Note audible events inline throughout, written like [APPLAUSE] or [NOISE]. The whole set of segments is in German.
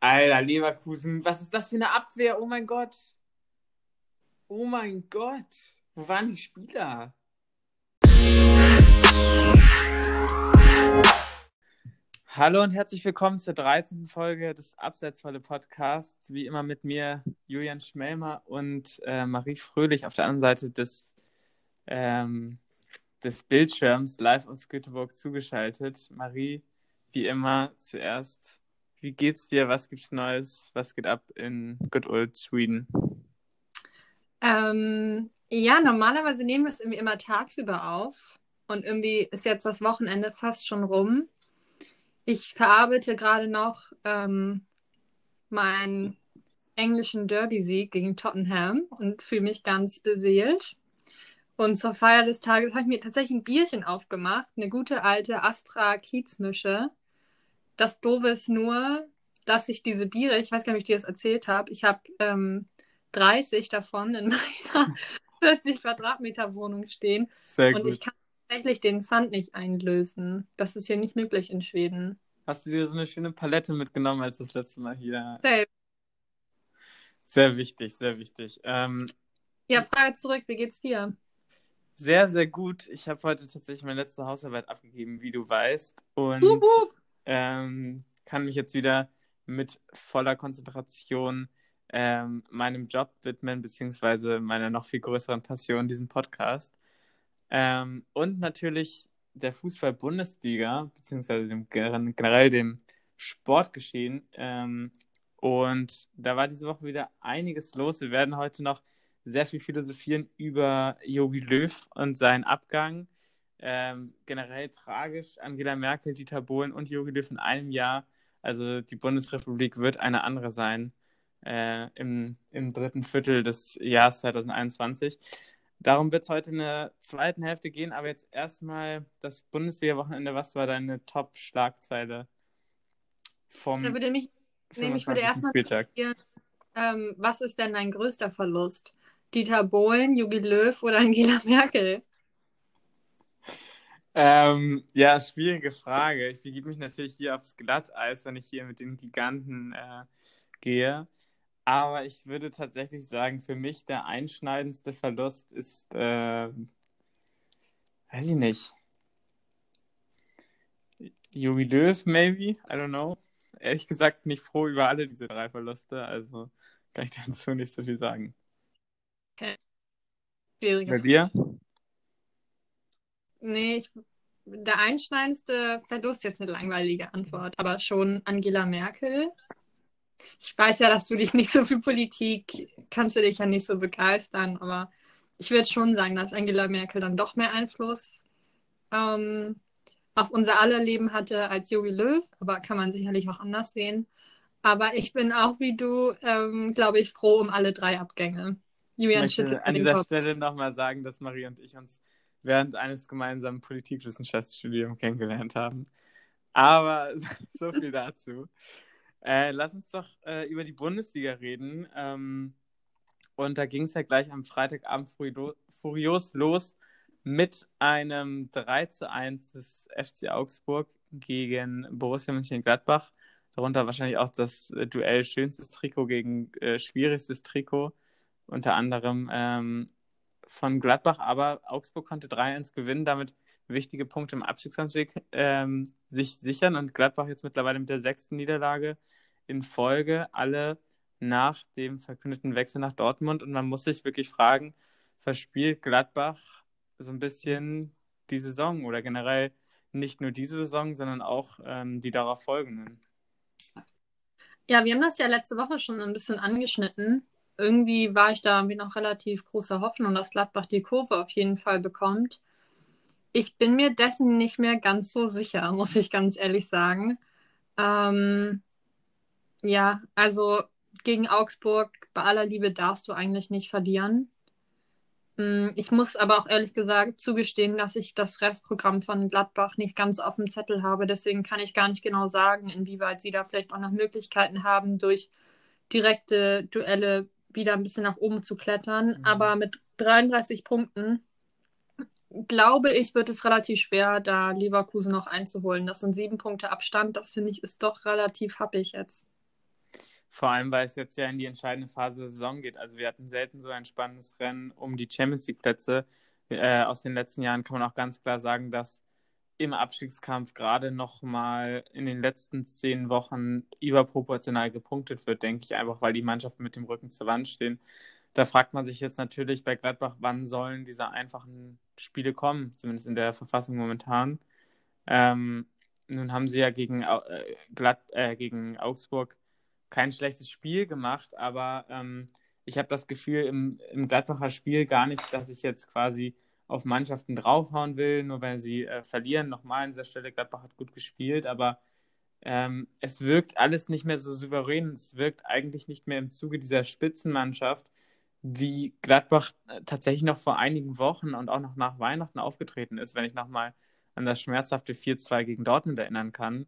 Alter, Leverkusen, was ist das für eine Abwehr? Oh mein Gott. Oh mein Gott. Wo waren die Spieler? Hallo und herzlich willkommen zur 13. Folge des Abseitsvolle Podcasts. Wie immer mit mir Julian Schmelmer und äh, Marie Fröhlich auf der anderen Seite des, ähm, des Bildschirms live aus Göteborg zugeschaltet. Marie, wie immer, zuerst wie geht's dir? Was gibt's Neues? Was geht ab in Good Old Sweden? Ähm, ja, normalerweise nehmen wir es irgendwie immer tagsüber auf. Und irgendwie ist jetzt das Wochenende fast schon rum. Ich verarbeite gerade noch ähm, meinen englischen Derby-Sieg gegen Tottenham und fühle mich ganz beseelt. Und zur Feier des Tages habe ich mir tatsächlich ein Bierchen aufgemacht, eine gute alte Astra Kiezmische das Doofe ist nur, dass ich diese Biere, ich weiß gar nicht, ob ich dir das erzählt habe, ich habe ähm, 30 davon in [LAUGHS] meiner 40 Quadratmeter Wohnung stehen. Sehr und gut. ich kann tatsächlich den Pfand nicht einlösen. Das ist hier nicht möglich in Schweden. Hast du dir so eine schöne Palette mitgenommen als das letzte Mal hier? Sehr, sehr wichtig, sehr wichtig. Ähm, ja, Frage zurück, wie geht's dir? Sehr, sehr gut. Ich habe heute tatsächlich meine letzte Hausarbeit abgegeben, wie du weißt. Und hup, hup ähm, kann mich jetzt wieder mit voller Konzentration ähm, meinem Job widmen, beziehungsweise meiner noch viel größeren Passion, diesem Podcast. Ähm, und natürlich der Fußball-Bundesliga, beziehungsweise dem, generell dem Sportgeschehen. Ähm, und da war diese Woche wieder einiges los. Wir werden heute noch sehr viel philosophieren über Jogi Löw und seinen Abgang. Ähm, generell tragisch, Angela Merkel, Dieter Bohlen und Jogi Löw in einem Jahr. Also die Bundesrepublik wird eine andere sein äh, im, im dritten Viertel des Jahres 2021. Darum wird es heute in der zweiten Hälfte gehen, aber jetzt erstmal das Bundesliga-Wochenende. Was war deine Top-Schlagzeile vom Da würde mich, nämlich würde erstmal ähm, was ist denn dein größter Verlust? Dieter Bohlen, Jogi Löw oder Angela Merkel? Ähm, ja, schwierige Frage. Ich begebe mich natürlich hier aufs Glatteis, wenn ich hier mit den Giganten äh, gehe. Aber ich würde tatsächlich sagen, für mich der einschneidendste Verlust ist, äh, weiß ich nicht. Jogi Löw, maybe? I don't know. Ehrlich gesagt nicht froh über alle diese drei Verluste, also kann ich dazu nicht so viel sagen. Okay. Schwierige Bei dir? Nee, ich, der einschneidendste Verlust, jetzt eine langweilige Antwort, aber schon Angela Merkel. Ich weiß ja, dass du dich nicht so für Politik, kannst du dich ja nicht so begeistern, aber ich würde schon sagen, dass Angela Merkel dann doch mehr Einfluss ähm, auf unser aller Leben hatte als Jogi Löw, aber kann man sicherlich auch anders sehen. Aber ich bin auch wie du, ähm, glaube ich, froh um alle drei Abgänge. Julian ich möchte an dieser Kopf. Stelle nochmal sagen, dass Marie und ich uns während eines gemeinsamen Politikwissenschaftsstudiums kennengelernt haben. Aber [LAUGHS] so viel dazu. Äh, lass uns doch äh, über die Bundesliga reden. Ähm, und da ging es ja gleich am Freitagabend furios los mit einem 3 zu 1 des FC Augsburg gegen Borussia Mönchengladbach. Darunter wahrscheinlich auch das äh, Duell schönstes Trikot gegen äh, schwierigstes Trikot. Unter anderem ähm, von Gladbach, aber Augsburg konnte 3-1 gewinnen, damit wichtige Punkte im Abstiegskampfweg ähm, sich sichern und Gladbach jetzt mittlerweile mit der sechsten Niederlage in Folge, alle nach dem verkündeten Wechsel nach Dortmund. Und man muss sich wirklich fragen, verspielt Gladbach so ein bisschen die Saison oder generell nicht nur diese Saison, sondern auch ähm, die darauf folgenden? Ja, wir haben das ja letzte Woche schon ein bisschen angeschnitten irgendwie war ich da mit noch relativ großer Hoffnung, dass Gladbach die Kurve auf jeden Fall bekommt. Ich bin mir dessen nicht mehr ganz so sicher, [LAUGHS] muss ich ganz ehrlich sagen. Ähm, ja, also gegen Augsburg, bei aller Liebe darfst du eigentlich nicht verlieren. Mm, ich muss aber auch ehrlich gesagt zugestehen, dass ich das Restprogramm von Gladbach nicht ganz auf dem Zettel habe. Deswegen kann ich gar nicht genau sagen, inwieweit sie da vielleicht auch noch Möglichkeiten haben, durch direkte Duelle wieder ein bisschen nach oben zu klettern. Mhm. Aber mit 33 Punkten, glaube ich, wird es relativ schwer, da Leverkusen noch einzuholen. Das sind sieben Punkte Abstand. Das finde ich ist doch relativ happig jetzt. Vor allem, weil es jetzt ja in die entscheidende Phase der Saison geht. Also wir hatten selten so ein spannendes Rennen um die Champions League-Plätze. Äh, aus den letzten Jahren kann man auch ganz klar sagen, dass im Abstiegskampf gerade noch mal in den letzten zehn Wochen überproportional gepunktet wird, denke ich, einfach weil die Mannschaften mit dem Rücken zur Wand stehen. Da fragt man sich jetzt natürlich bei Gladbach, wann sollen diese einfachen Spiele kommen, zumindest in der Verfassung momentan. Ähm, nun haben sie ja gegen, äh, Glad, äh, gegen Augsburg kein schlechtes Spiel gemacht, aber ähm, ich habe das Gefühl im, im Gladbacher Spiel gar nicht, dass ich jetzt quasi auf Mannschaften draufhauen will, nur weil sie äh, verlieren. Nochmal an dieser Stelle, Gladbach hat gut gespielt, aber ähm, es wirkt alles nicht mehr so souverän. Es wirkt eigentlich nicht mehr im Zuge dieser Spitzenmannschaft, wie Gladbach äh, tatsächlich noch vor einigen Wochen und auch noch nach Weihnachten aufgetreten ist, wenn ich nochmal an das schmerzhafte 4-2 gegen Dortmund erinnern kann.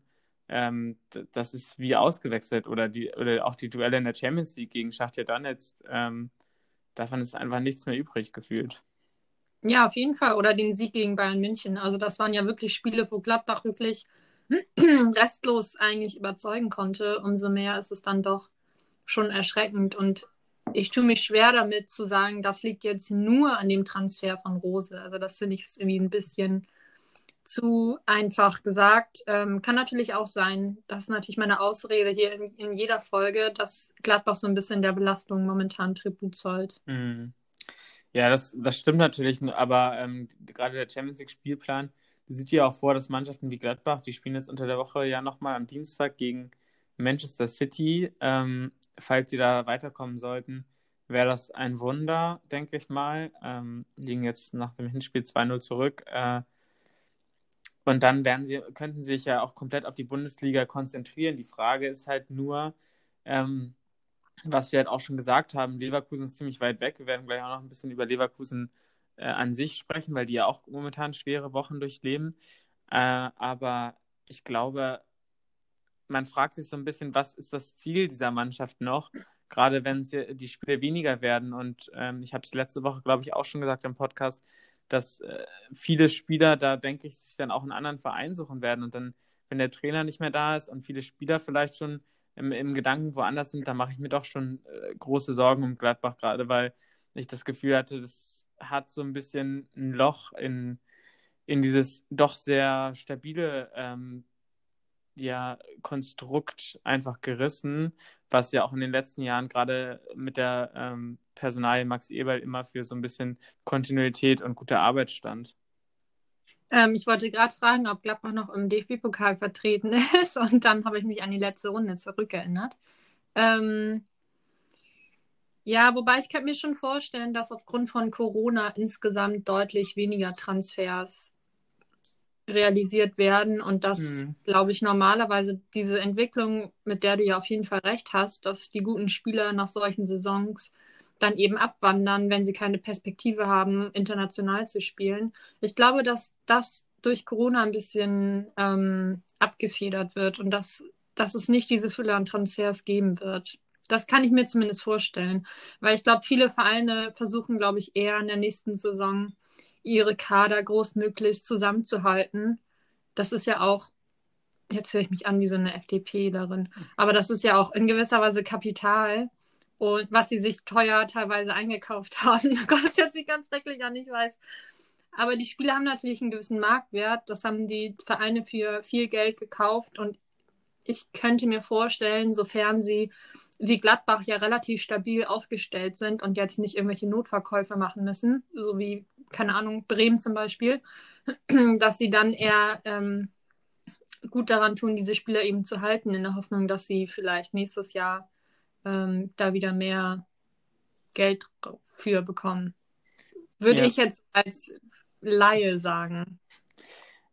Ähm, das ist wie ausgewechselt oder, die, oder auch die Duelle in der Champions League gegen Schachtja Donetsk. Ähm, davon ist einfach nichts mehr übrig gefühlt. Ja, auf jeden Fall. Oder den Sieg gegen Bayern München. Also das waren ja wirklich Spiele, wo Gladbach wirklich [CLEARS THROAT] restlos eigentlich überzeugen konnte. Umso mehr ist es dann doch schon erschreckend. Und ich tue mich schwer damit zu sagen, das liegt jetzt nur an dem Transfer von Rose. Also das finde ich irgendwie ein bisschen zu einfach gesagt. Ähm, kann natürlich auch sein, das ist natürlich meine Ausrede hier in, in, jeder Folge, dass Gladbach so ein bisschen der Belastung momentan Tribut zollt. Mm. Ja, das, das stimmt natürlich, aber ähm, gerade der Champions League-Spielplan sieht ja auch vor, dass Mannschaften wie Gladbach, die spielen jetzt unter der Woche ja nochmal am Dienstag gegen Manchester City. Ähm, falls sie da weiterkommen sollten, wäre das ein Wunder, denke ich mal. Ähm, liegen jetzt nach dem Hinspiel 2-0 zurück. Äh, und dann werden sie, könnten sie sich ja auch komplett auf die Bundesliga konzentrieren. Die Frage ist halt nur, ähm, was wir halt auch schon gesagt haben, Leverkusen ist ziemlich weit weg. Wir werden gleich auch noch ein bisschen über Leverkusen äh, an sich sprechen, weil die ja auch momentan schwere Wochen durchleben. Äh, aber ich glaube, man fragt sich so ein bisschen, was ist das Ziel dieser Mannschaft noch? Gerade wenn die Spiele weniger werden. Und ähm, ich habe es letzte Woche, glaube ich, auch schon gesagt im Podcast, dass äh, viele Spieler da, denke ich, sich dann auch einen anderen Verein suchen werden. Und dann, wenn der Trainer nicht mehr da ist und viele Spieler vielleicht schon im, im Gedanken woanders sind, da mache ich mir doch schon äh, große Sorgen um Gladbach, gerade weil ich das Gefühl hatte, das hat so ein bisschen ein Loch in, in dieses doch sehr stabile ähm, ja, Konstrukt einfach gerissen, was ja auch in den letzten Jahren gerade mit der ähm, Personalie Max Eberl immer für so ein bisschen Kontinuität und gute Arbeit stand. Ähm, ich wollte gerade fragen, ob Gladbach noch im DFB-Pokal vertreten [LAUGHS] ist und dann habe ich mich an die letzte Runde zurückerinnert. Ähm, ja, wobei ich kann mir schon vorstellen, dass aufgrund von Corona insgesamt deutlich weniger Transfers realisiert werden und dass, mhm. glaube ich, normalerweise diese Entwicklung, mit der du ja auf jeden Fall recht hast, dass die guten Spieler nach solchen Saisons dann eben abwandern, wenn sie keine Perspektive haben, international zu spielen. Ich glaube, dass das durch Corona ein bisschen ähm, abgefedert wird und dass, dass es nicht diese Fülle an Transfers geben wird. Das kann ich mir zumindest vorstellen, weil ich glaube, viele Vereine versuchen, glaube ich, eher in der nächsten Saison ihre Kader großmöglichst zusammenzuhalten. Das ist ja auch, jetzt höre ich mich an wie so eine FDP darin, aber das ist ja auch in gewisser Weise Kapital, und was sie sich teuer teilweise eingekauft [LAUGHS] haben. Gott, das hört sich ganz schrecklich an, ich weiß. Aber die Spieler haben natürlich einen gewissen Marktwert. Das haben die Vereine für viel Geld gekauft. Und ich könnte mir vorstellen, sofern sie wie Gladbach ja relativ stabil aufgestellt sind und jetzt nicht irgendwelche Notverkäufe machen müssen, so wie, keine Ahnung, Bremen zum Beispiel, [CLEARS THROAT] dass sie dann eher ähm, gut daran tun, diese Spieler eben zu halten, in der Hoffnung, dass sie vielleicht nächstes Jahr ähm, da wieder mehr Geld für bekommen. Würde ja. ich jetzt als Laie sagen.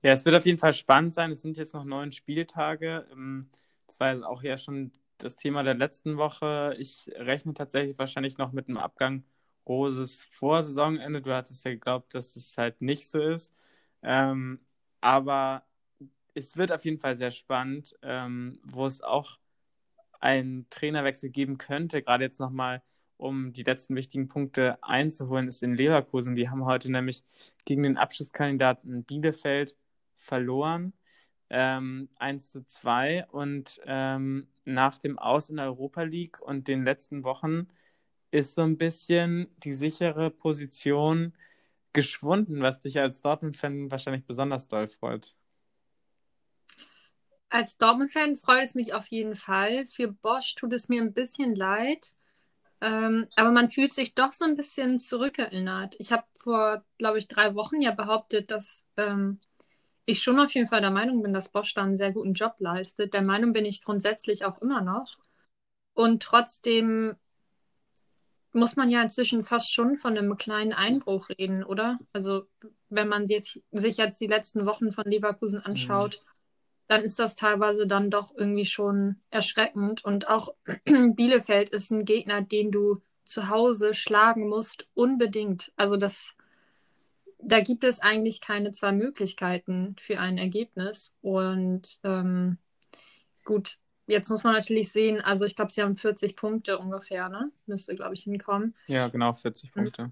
Ja, es wird auf jeden Fall spannend sein. Es sind jetzt noch neun Spieltage. Ähm, das war auch ja schon das Thema der letzten Woche. Ich rechne tatsächlich wahrscheinlich noch mit einem Abgang Roses vor Saisonende. Du hattest ja geglaubt, dass es halt nicht so ist. Ähm, aber es wird auf jeden Fall sehr spannend, ähm, wo es auch einen Trainerwechsel geben könnte, gerade jetzt nochmal, um die letzten wichtigen Punkte einzuholen, ist in Leverkusen. Die haben heute nämlich gegen den Abschlusskandidaten Bielefeld verloren. Ähm, 1 zu 2 und ähm, nach dem Aus in der Europa League und den letzten Wochen ist so ein bisschen die sichere Position geschwunden, was dich als Dortmund-Fan wahrscheinlich besonders doll freut. Als Dortmund-Fan freut es mich auf jeden Fall. Für Bosch tut es mir ein bisschen leid. Ähm, aber man fühlt sich doch so ein bisschen zurückerinnert. Ich habe vor, glaube ich, drei Wochen ja behauptet, dass ähm, ich schon auf jeden Fall der Meinung bin, dass Bosch da einen sehr guten Job leistet. Der Meinung bin ich grundsätzlich auch immer noch. Und trotzdem muss man ja inzwischen fast schon von einem kleinen Einbruch reden, oder? Also, wenn man sich jetzt die letzten Wochen von Leverkusen anschaut, mhm dann ist das teilweise dann doch irgendwie schon erschreckend. Und auch [CLEARS THROAT] Bielefeld ist ein Gegner, den du zu Hause schlagen musst, unbedingt. Also das, da gibt es eigentlich keine zwei Möglichkeiten für ein Ergebnis. Und ähm, gut, jetzt muss man natürlich sehen, also ich glaube, sie haben 40 Punkte ungefähr, ne? Müsste, glaube ich, hinkommen. Ja, genau, 40 Punkte.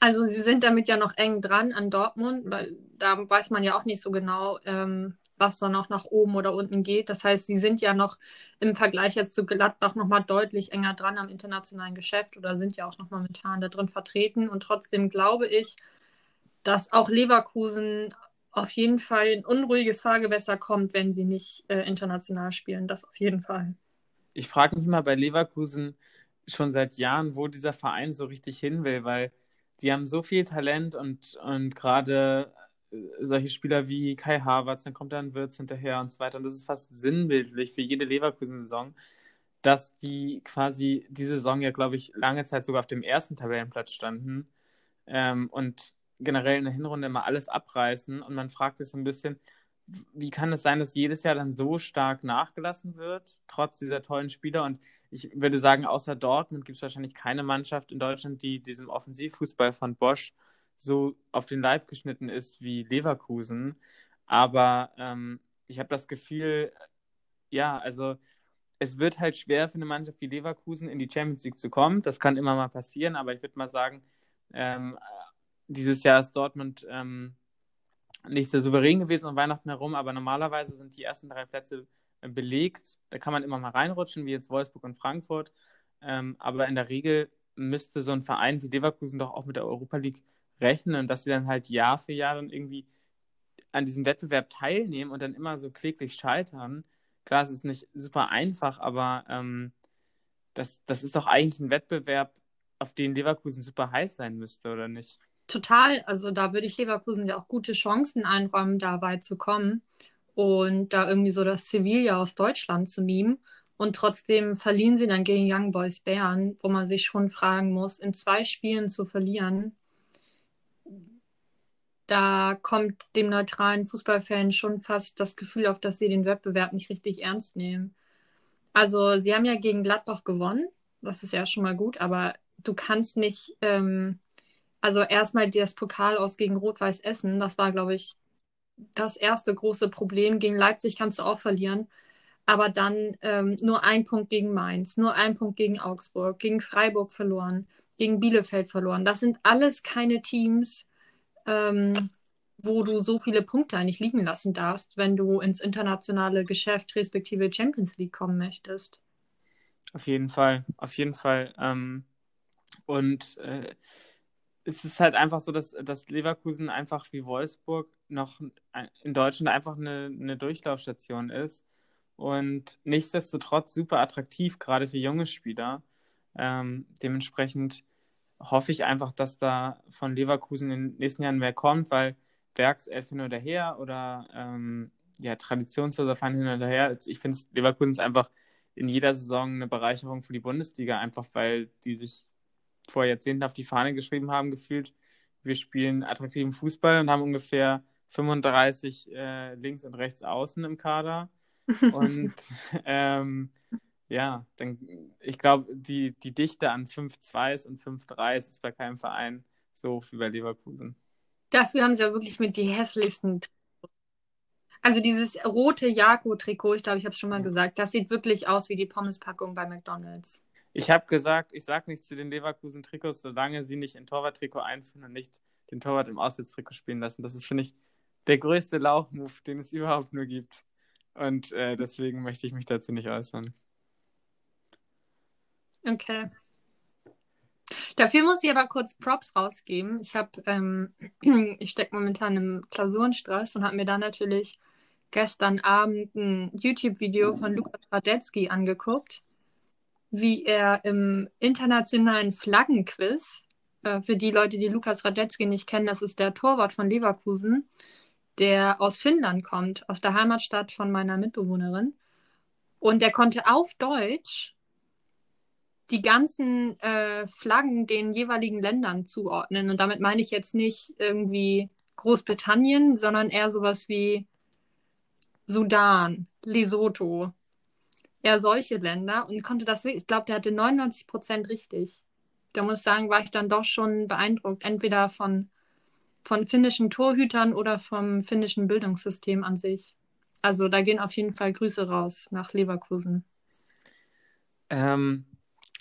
Also sie sind damit ja noch eng dran an Dortmund, weil da weiß man ja auch nicht so genau, ähm, was da noch nach oben oder unten geht. Das heißt, sie sind ja noch im Vergleich jetzt zu Gladbach nochmal deutlich enger dran am internationalen Geschäft oder sind ja auch noch momentan da drin vertreten. Und trotzdem glaube ich, dass auch Leverkusen auf jeden Fall ein unruhiges Fahrgewässer kommt, wenn sie nicht äh, international spielen. Das auf jeden Fall. Ich frage mich mal bei Leverkusen schon seit Jahren, wo dieser Verein so richtig hin will, weil die haben so viel Talent und, und gerade äh, solche Spieler wie Kai Havertz, dann kommt dann Wirtz hinterher und so weiter. Und das ist fast sinnbildlich für jede Leverkusen-Saison, dass die quasi diese Saison ja, glaube ich, lange Zeit sogar auf dem ersten Tabellenplatz standen ähm, und generell in der Hinrunde immer alles abreißen. Und man fragt sich so ein bisschen, wie kann es sein, dass jedes Jahr dann so stark nachgelassen wird, trotz dieser tollen Spieler? Und ich würde sagen, außer Dortmund gibt es wahrscheinlich keine Mannschaft in Deutschland, die diesem Offensivfußball von Bosch so auf den Leib geschnitten ist wie Leverkusen. Aber ähm, ich habe das Gefühl, ja, also es wird halt schwer für eine Mannschaft wie Leverkusen in die Champions League zu kommen. Das kann immer mal passieren, aber ich würde mal sagen, ähm, dieses Jahr ist Dortmund ähm, nicht so souverän gewesen um Weihnachten herum, aber normalerweise sind die ersten drei Plätze äh, belegt. Da kann man immer mal reinrutschen, wie jetzt Wolfsburg und Frankfurt. Ähm, aber in der Regel müsste so ein Verein wie Leverkusen doch auch mit der Europa League rechnen und dass sie dann halt Jahr für Jahr dann irgendwie an diesem Wettbewerb teilnehmen und dann immer so kläglich scheitern. Klar, es ist nicht super einfach, aber ähm, das, das ist doch eigentlich ein Wettbewerb, auf den Leverkusen super heiß sein müsste, oder nicht? Total, also da würde ich Leverkusen ja auch gute Chancen einräumen, da weit zu kommen und da irgendwie so das Sevilla aus Deutschland zu mimen. Und trotzdem verlieren sie dann gegen Young Boys Bern, wo man sich schon fragen muss, in zwei Spielen zu verlieren, da kommt dem neutralen Fußballfan schon fast das Gefühl auf, dass sie den Wettbewerb nicht richtig ernst nehmen. Also sie haben ja gegen Gladbach gewonnen, das ist ja schon mal gut, aber du kannst nicht ähm, also erstmal das Pokal aus gegen Rot-Weiß Essen, das war, glaube ich, das erste große Problem. Gegen Leipzig kannst du auch verlieren. Aber dann ähm, nur ein Punkt gegen Mainz, nur ein Punkt gegen Augsburg, gegen Freiburg verloren, gegen Bielefeld verloren. Das sind alles keine Teams, ähm, wo du so viele Punkte eigentlich liegen lassen darfst, wenn du ins internationale Geschäft respektive Champions League kommen möchtest. Auf jeden Fall, auf jeden Fall. Ähm, und äh, es ist halt einfach so, dass, dass Leverkusen einfach wie Wolfsburg noch in Deutschland einfach eine, eine Durchlaufstation ist und nichtsdestotrotz super attraktiv, gerade für junge Spieler. Ähm, dementsprechend hoffe ich einfach, dass da von Leverkusen in den nächsten Jahren mehr kommt, weil Werkself hin oder her oder ähm, ja, traditionsloser Verein hin oder her. Ich finde, Leverkusen ist einfach in jeder Saison eine Bereicherung für die Bundesliga, einfach weil die sich vor Jahrzehnten auf die Fahne geschrieben haben, gefühlt, wir spielen attraktiven Fußball und haben ungefähr 35 äh, links und rechts außen im Kader. [LAUGHS] Und ähm, ja, dann, ich glaube, die, die Dichte an 5-2s und 5-3s ist bei keinem Verein so hoch wie bei Leverkusen. Dafür haben sie ja wirklich mit die hässlichsten. Also dieses rote Jako-Trikot, ich glaube, ich habe es schon mal gesagt, das sieht wirklich aus wie die Pommespackung bei McDonalds. Ich habe gesagt, ich sage nichts zu den Leverkusen-Trikots, solange sie nicht in Torwart-Trikot einführen und nicht den Torwart im Auswärtstrikot spielen lassen. Das ist, finde ich, der größte Lauchmove, den es überhaupt nur gibt. Und äh, deswegen möchte ich mich dazu nicht äußern. Okay. Dafür muss ich aber kurz Props rausgeben. Ich habe, ähm, [CLEARS THROAT] ich stecke momentan im Klausurenstress und habe mir da natürlich gestern Abend ein YouTube-Video von Lukas Radetzky angeguckt, wie er im internationalen Flaggenquiz, äh, für die Leute, die Lukas Radetzky nicht kennen, das ist der Torwart von Leverkusen, der aus Finnland kommt, aus der Heimatstadt von meiner Mitbewohnerin. Und der konnte auf Deutsch die ganzen äh, Flaggen den jeweiligen Ländern zuordnen. Und damit meine ich jetzt nicht irgendwie Großbritannien, sondern eher sowas wie Sudan, Lesotho. Eher solche Länder und konnte das wirklich, ich glaube, der hatte 99 Prozent richtig. Da muss ich sagen, war ich dann doch schon beeindruckt, entweder von, von finnischen Torhütern oder vom finnischen Bildungssystem an sich. Also da gehen auf jeden Fall Grüße raus nach Leverkusen. Ähm,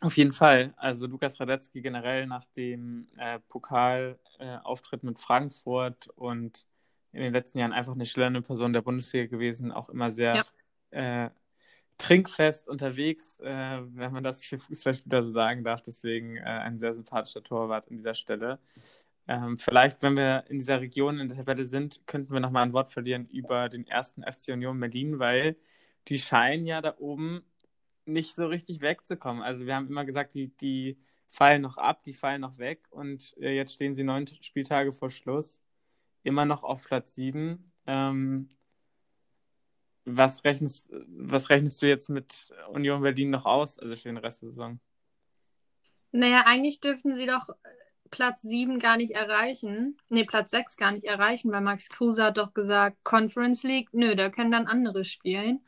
auf jeden Fall. Also Lukas Radetzky generell nach dem äh, Pokalauftritt äh, mit Frankfurt und in den letzten Jahren einfach eine schillernde Person der Bundesliga gewesen, auch immer sehr ja. äh, trinkfest unterwegs, äh, wenn man das für Fußballspieler so sagen darf. Deswegen äh, ein sehr sympathischer Torwart an dieser Stelle. Ähm, vielleicht, wenn wir in dieser Region in der Tabelle sind, könnten wir nochmal ein Wort verlieren über den ersten FC Union Berlin, weil die scheinen ja da oben nicht so richtig wegzukommen. Also wir haben immer gesagt, die, die fallen noch ab, die fallen noch weg und äh, jetzt stehen sie neun Spieltage vor Schluss, immer noch auf Platz sieben. Ähm, was, rechnest, was rechnest du jetzt mit Union Berlin noch aus, also für den Rest der Saison? Naja, eigentlich dürften sie doch Platz 7 gar nicht erreichen. Nee, Platz 6 gar nicht erreichen, weil Max Kruse hat doch gesagt, Conference League, nö, da können dann andere spielen.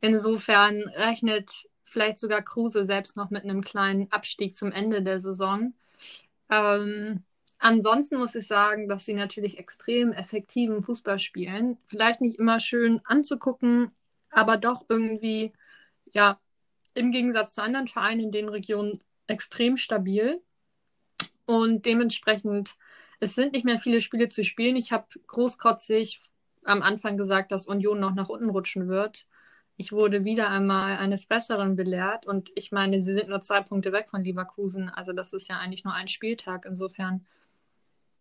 Insofern rechnet vielleicht sogar Kruse selbst noch mit einem kleinen Abstieg zum Ende der Saison. Ähm, ansonsten muss ich sagen, dass sie natürlich extrem effektiven Fußball spielen. Vielleicht nicht immer schön anzugucken, aber doch irgendwie, ja, im Gegensatz zu anderen Vereinen in den Regionen extrem stabil. Und dementsprechend, es sind nicht mehr viele Spiele zu spielen. Ich habe großkotzig am Anfang gesagt, dass Union noch nach unten rutschen wird ich wurde wieder einmal eines Besseren belehrt und ich meine, sie sind nur zwei Punkte weg von Leverkusen, also das ist ja eigentlich nur ein Spieltag. Insofern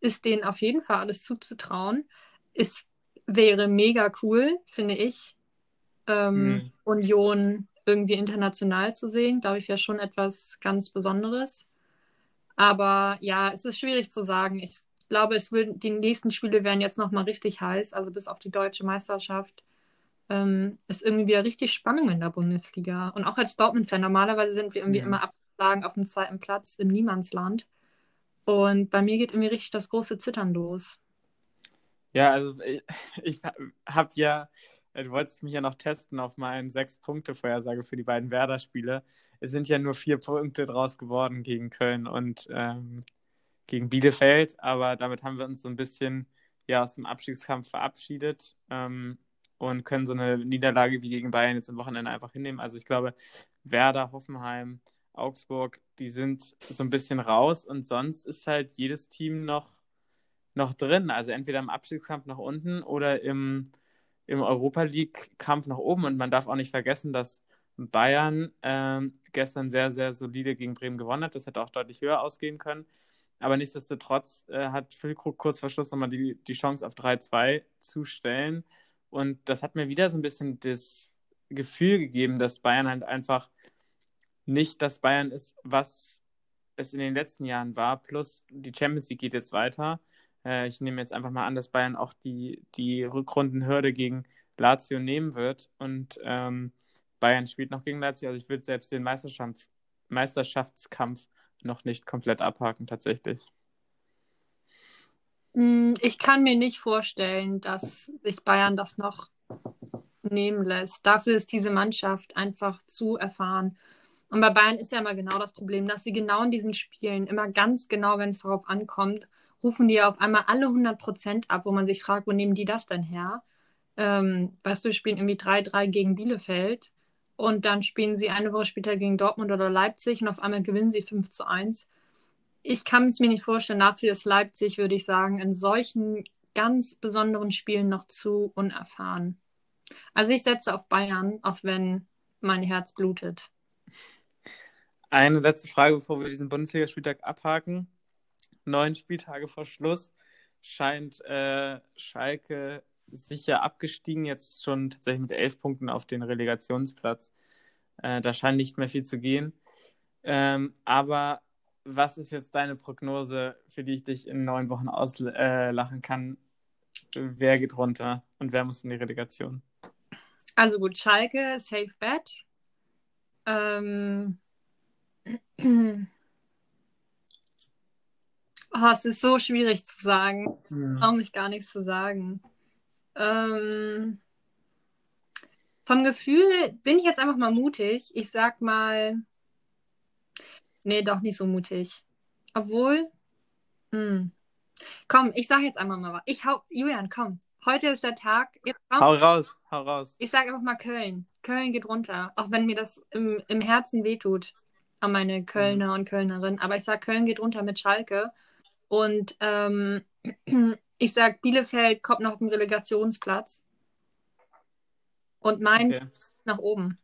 ist denen auf jeden Fall alles zuzutrauen. Es wäre mega cool, finde ich, ähm, mhm. Union irgendwie international zu sehen. Glaube ich, wäre schon etwas ganz Besonderes. Aber ja, es ist schwierig zu sagen. Ich glaube, es will, die nächsten Spiele werden jetzt nochmal richtig heiß, also bis auf die deutsche Meisterschaft ähm, ist irgendwie wieder richtig Spannung in der Bundesliga. Und auch als Dortmund-Fan, normalerweise sind wir irgendwie ja. immer abgeschlagen auf dem zweiten Platz im Niemandsland. Und bei mir geht irgendwie richtig das große Zittern los. Ja, also [LAUGHS] ich, ich habe ja, du wolltest mich ja noch testen auf meinen sechs Punkte Vorhersage für die beiden Werder-Spiele. Es sind ja nur vier Punkte draus geworden gegen Köln und ähm, gegen Bielefeld, aber damit haben wir uns so ein bisschen ja aus dem Abstiegskampf verabschiedet. Ähm, und können so eine Niederlage wie gegen Bayern jetzt am Wochenende einfach hinnehmen. Also ich glaube, Werder, Hoffenheim, Augsburg, die sind so ein bisschen raus und sonst ist halt jedes Team noch, noch drin. Also entweder im Abstiegskampf nach unten oder im, im Europa League-Kampf nach oben. Und man darf auch nicht vergessen, dass Bayern ähm, gestern sehr, sehr solide gegen Bremen gewonnen hat. Das hätte auch deutlich höher ausgehen können. Aber nichtsdestotrotz äh, hat Füllkrug kurz vor Schluss nochmal die, die Chance auf 3-2 zu stellen. Und das hat mir wieder so ein bisschen das Gefühl gegeben, dass Bayern halt einfach nicht das Bayern ist, was es in den letzten Jahren war. Plus die Champions League geht jetzt weiter. Äh, ich nehme jetzt einfach mal an, dass Bayern auch die, die Rückrundenhürde gegen Lazio nehmen wird. Und ähm, Bayern spielt noch gegen Lazio. Also ich würde selbst den Meisterschafts Meisterschaftskampf noch nicht komplett abhaken, tatsächlich. Hm, ich kann mir nicht vorstellen, dass sich Bayern das noch nehmen lässt. Dafür ist diese Mannschaft einfach zu erfahren. Und bei Bayern ist ja immer genau das Problem, dass sie genau in diesen Spielen, immer ganz genau, wenn es darauf ankommt, rufen die ja auf einmal alle 100 Prozent ab, wo man sich fragt, wo nehmen die das denn her? Ähm, weißt du, spielen irgendwie 3-3 gegen Bielefeld und dann spielen sie eine Woche später gegen Dortmund oder Leipzig und auf einmal gewinnen sie 5 zu 1 ich kann es mir nicht vorstellen. Dafür ist Leipzig, würde ich sagen, in solchen ganz besonderen Spielen noch zu unerfahren. Also ich setze auf Bayern, auch wenn mein Herz blutet. Eine letzte Frage, bevor wir diesen Bundesligaspieltag abhaken. Neun Spieltage vor Schluss scheint äh, Schalke sicher abgestiegen, jetzt schon tatsächlich mit elf Punkten auf den Relegationsplatz. Äh, da scheint nicht mehr viel zu gehen. Ähm, aber was ist jetzt deine Prognose, für die ich dich in neun Wochen auslachen äh, kann? Wer geht runter und wer muss in die Relegation? Also gut, Schalke, Safe Bet. Ähm... [CLEARS THROAT] Oh, es ist so schwierig zu sagen. Ich traue mich gar nichts zu sagen. Ähm, vom Gefühl bin ich jetzt einfach mal mutig. Ich sag mal. Nee, doch nicht so mutig. Obwohl. Mh. Hm. Komm, ich sag jetzt einfach mal was. Ich hau. Julian, komm. Heute ist der Tag. Jetzt, hau raus, hau raus. Ich sag einfach mal Köln. Köln geht runter. Auch wenn mir das im, im Herzen wehtut. An meine Kölner und Kölnerinnen. Aber ich sag, Köln geht runter mit Schalke. Und ähm, [CLEARS THROAT] ich sag, Bielefeld kommt noch auf den Relegationsplatz. Und Mainz okay. nach oben.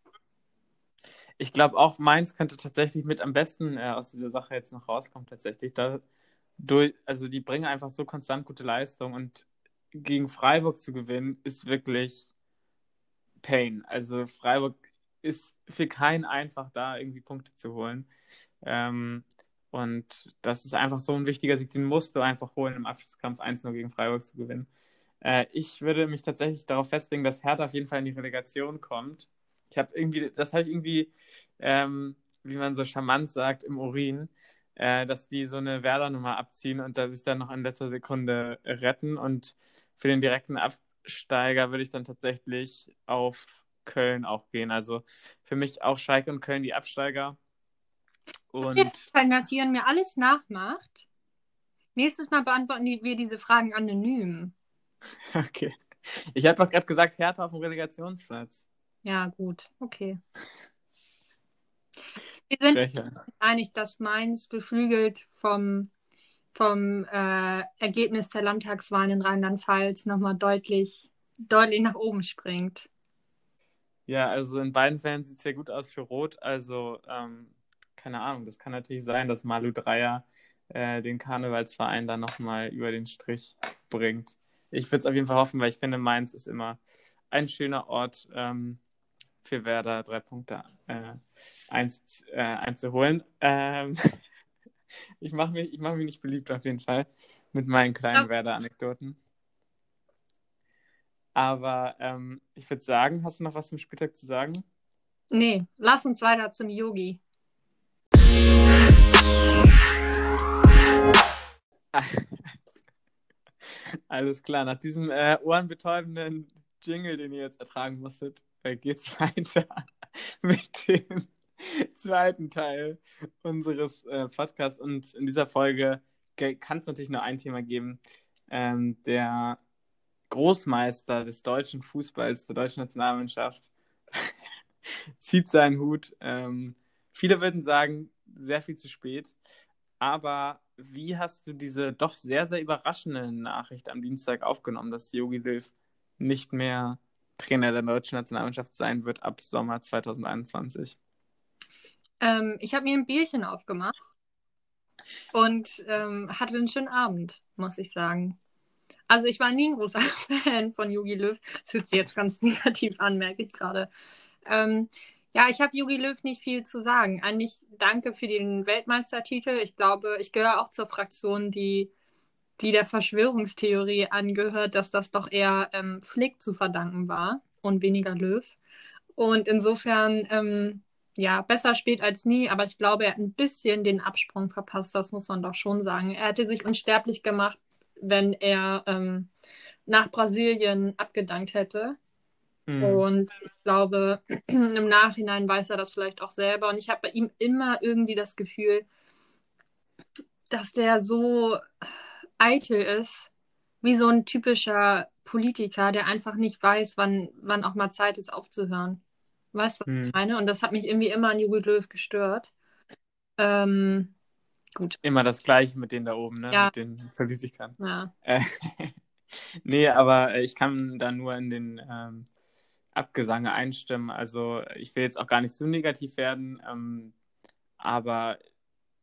Ich glaube auch, Mainz könnte tatsächlich mit am besten äh, aus dieser Sache jetzt noch rauskommen, tatsächlich. Da, durch, also die bringen einfach so konstant gute Leistung und gegen Freiburg zu gewinnen, ist wirklich Pain. Also Freiburg ist für keinen einfach da, irgendwie Punkte zu holen. Ähm, und das ist einfach so ein wichtiger Sieg, den musst du einfach holen, im Abschlusskampf 1-0 gegen Freiburg zu gewinnen. Äh, ich würde mich tatsächlich darauf festlegen, dass Hertha auf jeden Fall in die Relegation kommt. Ich habe irgendwie, das habe ich irgendwie, ähm, wie man so charmant sagt, im Urin, äh, dass die so eine Werder-Nummer abziehen und da sich dann noch in letzter Sekunde retten. Und für den direkten Absteiger würde ich dann tatsächlich auf Köln auch gehen. Also für mich auch Schalke und Köln die Absteiger. Und feststellen, dass Jörn mir alles nachmacht. Nächstes Mal beantworten wir diese Fragen anonym. [LAUGHS] Okay. Ich habe doch gerade gesagt, Hertha auf dem Relegationsplatz. Ja, gut. Okay. Wir sind einig, dass Mainz beflügelt vom, vom äh, Ergebnis der Landtagswahlen in Rheinland-Pfalz nochmal deutlich, deutlich nach oben springt. Ja, also in beiden Fällen sieht es sehr gut aus für Rot. Also ähm, keine Ahnung, das kann natürlich sein, dass Malu Dreier äh, den Karnevalsverein dann nochmal über den Strich bringt. Ich würde es auf jeden Fall hoffen, weil ich finde, Mainz ist immer ein schöner Ort ähm, für Werder, drei Punkte äh, eins, äh, einzuholen. Ähm, [LAUGHS] ich mache mich, mach mich nicht beliebt auf jeden Fall mit meinen kleinen ja. Werder-Anekdoten. Aber ähm, ich würde sagen, hast du noch was zum Spieltag zu sagen? Nee, lass uns weiter zum Yogi. [LAUGHS] Alles klar, nach diesem äh, ohrenbetäubenden Jingle, den ihr jetzt ertragen musstet, äh, geht's [LAUGHS] weiter mit dem zweiten Teil unseres äh, Podcasts. Und in dieser Folge kann es natürlich nur ein Thema geben. Ähm, der Großmeister des deutschen Fußballs, der deutschen Nationalmannschaft, [LAUGHS] zieht seinen Hut. Ähm, viele würden sagen, sehr viel zu spät. Aber wie hast du diese doch sehr, sehr überraschende Nachricht am Dienstag aufgenommen, dass Yogi Löw nicht mehr Trainer der deutschen Nationalmannschaft sein wird ab Sommer 2021? Ähm, ich habe mir ein Bierchen aufgemacht und ähm, hatte einen schönen Abend, muss ich sagen. Also ich war nie ein großer [LAUGHS] Fan von Yogi Löw. Das hört sich jetzt ganz [LAUGHS] negativ an, merke ich gerade. Ähm, ja, ich habe Jogi Löw nicht viel zu sagen. Eigentlich danke für den Weltmeistertitel. Ich glaube, ich gehöre auch zur Fraktion, die, die der Verschwörungstheorie angehört, dass das doch eher ähm, Flick zu verdanken war und weniger Löw. Und insofern, ähm, ja, besser spät als nie, aber ich glaube, er hat ein bisschen den Absprung verpasst, das muss man doch schon sagen. Er hätte sich unsterblich gemacht, wenn er ähm, nach Brasilien abgedankt hätte. Mhm. Und ich glaube, [CLEARS THROAT] im Nachhinein weiß er das vielleicht auch selber. Und ich habe bei ihm immer irgendwie das Gefühl, dass der so eitel ist, wie so ein typischer Politiker, der einfach nicht weiß, wann, wann auch mal Zeit ist, aufzuhören. Weißt du, was mhm. ich meine? Und das hat mich irgendwie immer an Jogi Löw gestört. Ähm, gut. Immer das Gleiche mit denen da oben, ne? Ja. Mit den Politikern. Ja. Äh, [LAUGHS] nee, aber ich kann da nur in den ähm, Abgesange einstimmen. Also ich will jetzt auch gar nicht so negativ werden, ähm, aber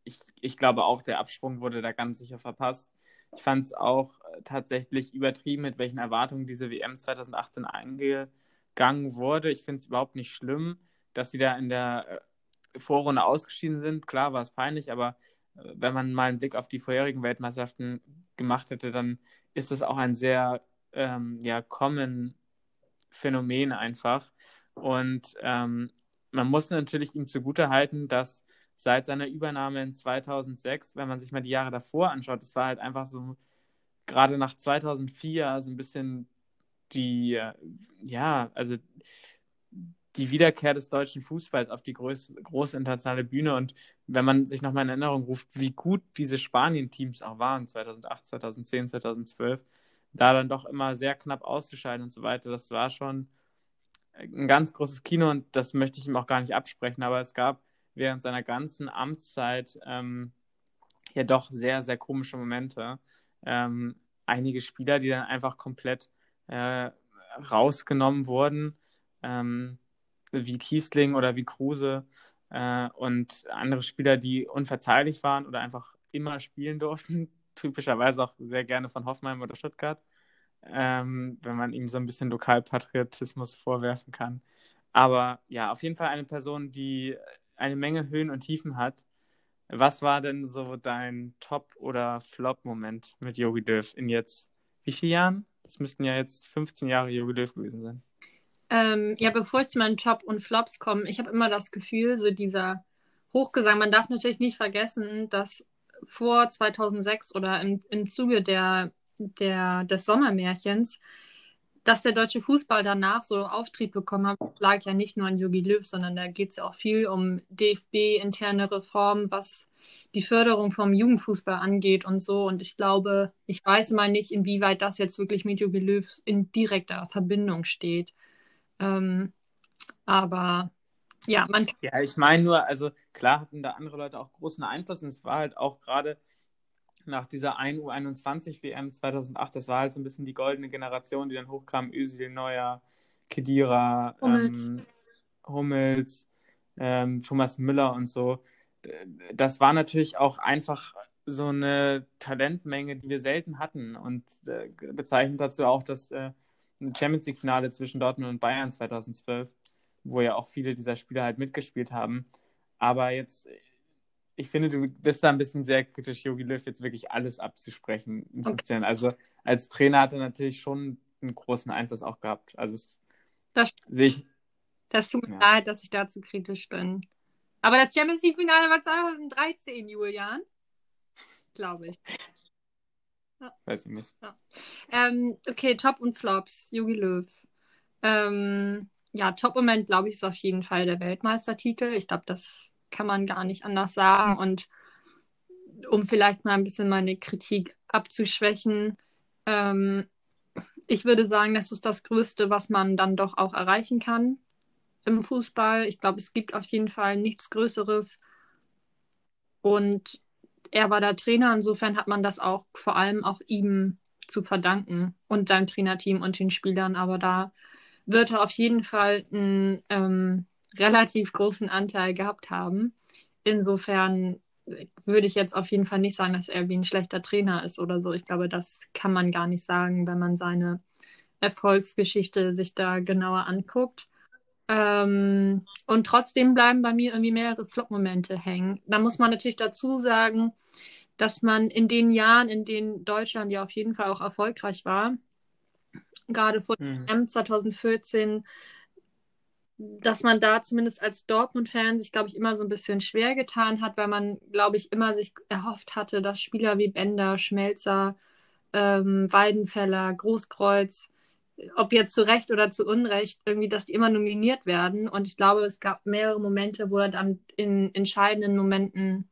ich, ich glaube auch, der Absprung wurde da ganz sicher verpasst. Ich fand es auch tatsächlich übertrieben, mit welchen Erwartungen diese WM 2018 eingegangen wurde. Ich finde es überhaupt nicht schlimm, dass sie da in der äh, Vorrunde ausgeschieden sind. Klar war es peinlich, aber äh, wenn man mal einen Blick auf die vorherigen Weltmeisterschaften gemacht hätte, dann ist das auch ein sehr ähm, ja, common Phänomen einfach. Und ähm, man muss natürlich ihm zugutehalten, dass seit seiner Übernahme in 2006, wenn man sich mal die Jahre davor anschaut, das war halt einfach so, gerade nach 2004, so ein bisschen die, ja, also die Wiederkehr des deutschen Fußballs auf die groß, große internationale Bühne. Und wenn man sich nochmal in Erinnerung ruft, wie gut diese Spanien-Teams auch waren, 2008, 2010, 2012, da dann doch immer sehr knapp auszuscheiden und so weiter, das war schon ein ganz großes Kino und das möchte ich ihm auch gar nicht absprechen. Aber es gab während seiner ganzen Amtszeit ähm, ja doch sehr, sehr komische Momente. Ähm, einige Spieler, die dann einfach komplett äh, rausgenommen wurden, ähm, wie Kiesling oder wie Kruse äh, und andere Spieler, die unverzeihlich waren oder einfach immer spielen durften, [LAUGHS] typischerweise auch sehr gerne von Hoffenheim oder Stuttgart, ähm, wenn man ihm so ein bisschen Lokalpatriotismus vorwerfen kann. Aber ja, auf jeden Fall eine Person, die eine Menge Höhen und Tiefen hat. Was war denn so dein Top- oder Flop-Moment mit Yogi Löw in jetzt wie vielen Jahren? Das müssten ja jetzt 15 Jahre Yogi Löw gewesen sein. Ähm, ja, bevor ich zu meinen Top und Flops komme, ich habe immer das Gefühl, so dieser Hochgesang, man darf natürlich nicht vergessen, dass vor 2006 oder im, im Zuge der, der, des Sommermärchens dass der deutsche Fußball danach so Auftrieb bekommen hat, lag ja nicht nur an Jogi Löw, sondern da geht es ja auch viel um DFB-interne Reformen, was die Förderung vom Jugendfußball angeht und so. Und ich glaube, ich weiß mal nicht, inwieweit das jetzt wirklich mit Jogi Löw in direkter Verbindung steht. Ähm, aber ja, man. Ja, ich meine nur, also klar hatten da andere Leute auch großen Einfluss und es war halt auch gerade nach dieser 1 U21 WM 2008, das war halt so ein bisschen die goldene Generation, die dann hochkam, Özil, Neuer, Kedira, Hummels, ähm, Hummels ähm, Thomas Müller und so. Das war natürlich auch einfach so eine Talentmenge, die wir selten hatten und äh, bezeichnet dazu auch das äh, Champions League Finale zwischen Dortmund und Bayern 2012, wo ja auch viele dieser Spieler halt mitgespielt haben. Aber jetzt ich finde, du bist da ein bisschen sehr kritisch, Jogi Löw jetzt wirklich alles abzusprechen in 15 okay. Also als Trainer hat er natürlich schon einen großen Einfluss auch gehabt. Also das sehe ich. Das tut mir ja. leid, dass ich dazu kritisch bin. Aber das Champions League-Finale war 2013, Julian. Glaube ich. Ja. Weiß ich nicht. Ja. Ähm, okay, Top und Flops, Jogi Löw. Ähm, ja, Top-Moment, glaube ich, ist auf jeden Fall der Weltmeistertitel. Ich glaube, das kann man gar nicht anders sagen. Und um vielleicht mal ein bisschen meine Kritik abzuschwächen, ähm, ich würde sagen, das ist das Größte, was man dann doch auch erreichen kann im Fußball. Ich glaube, es gibt auf jeden Fall nichts Größeres. Und er war der Trainer, insofern hat man das auch vor allem auch ihm zu verdanken und seinem Trainerteam und den Spielern. Aber da wird er auf jeden Fall ein ähm, relativ großen Anteil gehabt haben. Insofern würde ich jetzt auf jeden Fall nicht sagen, dass er wie ein schlechter Trainer ist oder so. Ich glaube, das kann man gar nicht sagen, wenn man seine Erfolgsgeschichte sich da genauer anguckt. Ähm, und trotzdem bleiben bei mir irgendwie mehrere Flop-Momente hängen. Da muss man natürlich dazu sagen, dass man in den Jahren, in denen Deutschland ja auf jeden Fall auch erfolgreich war, gerade vor mhm. M 2014 dass man da zumindest als Dortmund-Fan sich, glaube ich, immer so ein bisschen schwer getan hat, weil man, glaube ich, immer sich erhofft hatte, dass Spieler wie Bender, Schmelzer, ähm, Weidenfeller, Großkreuz, ob jetzt zu Recht oder zu Unrecht, irgendwie, dass die immer nominiert werden. Und ich glaube, es gab mehrere Momente, wo er dann in entscheidenden Momenten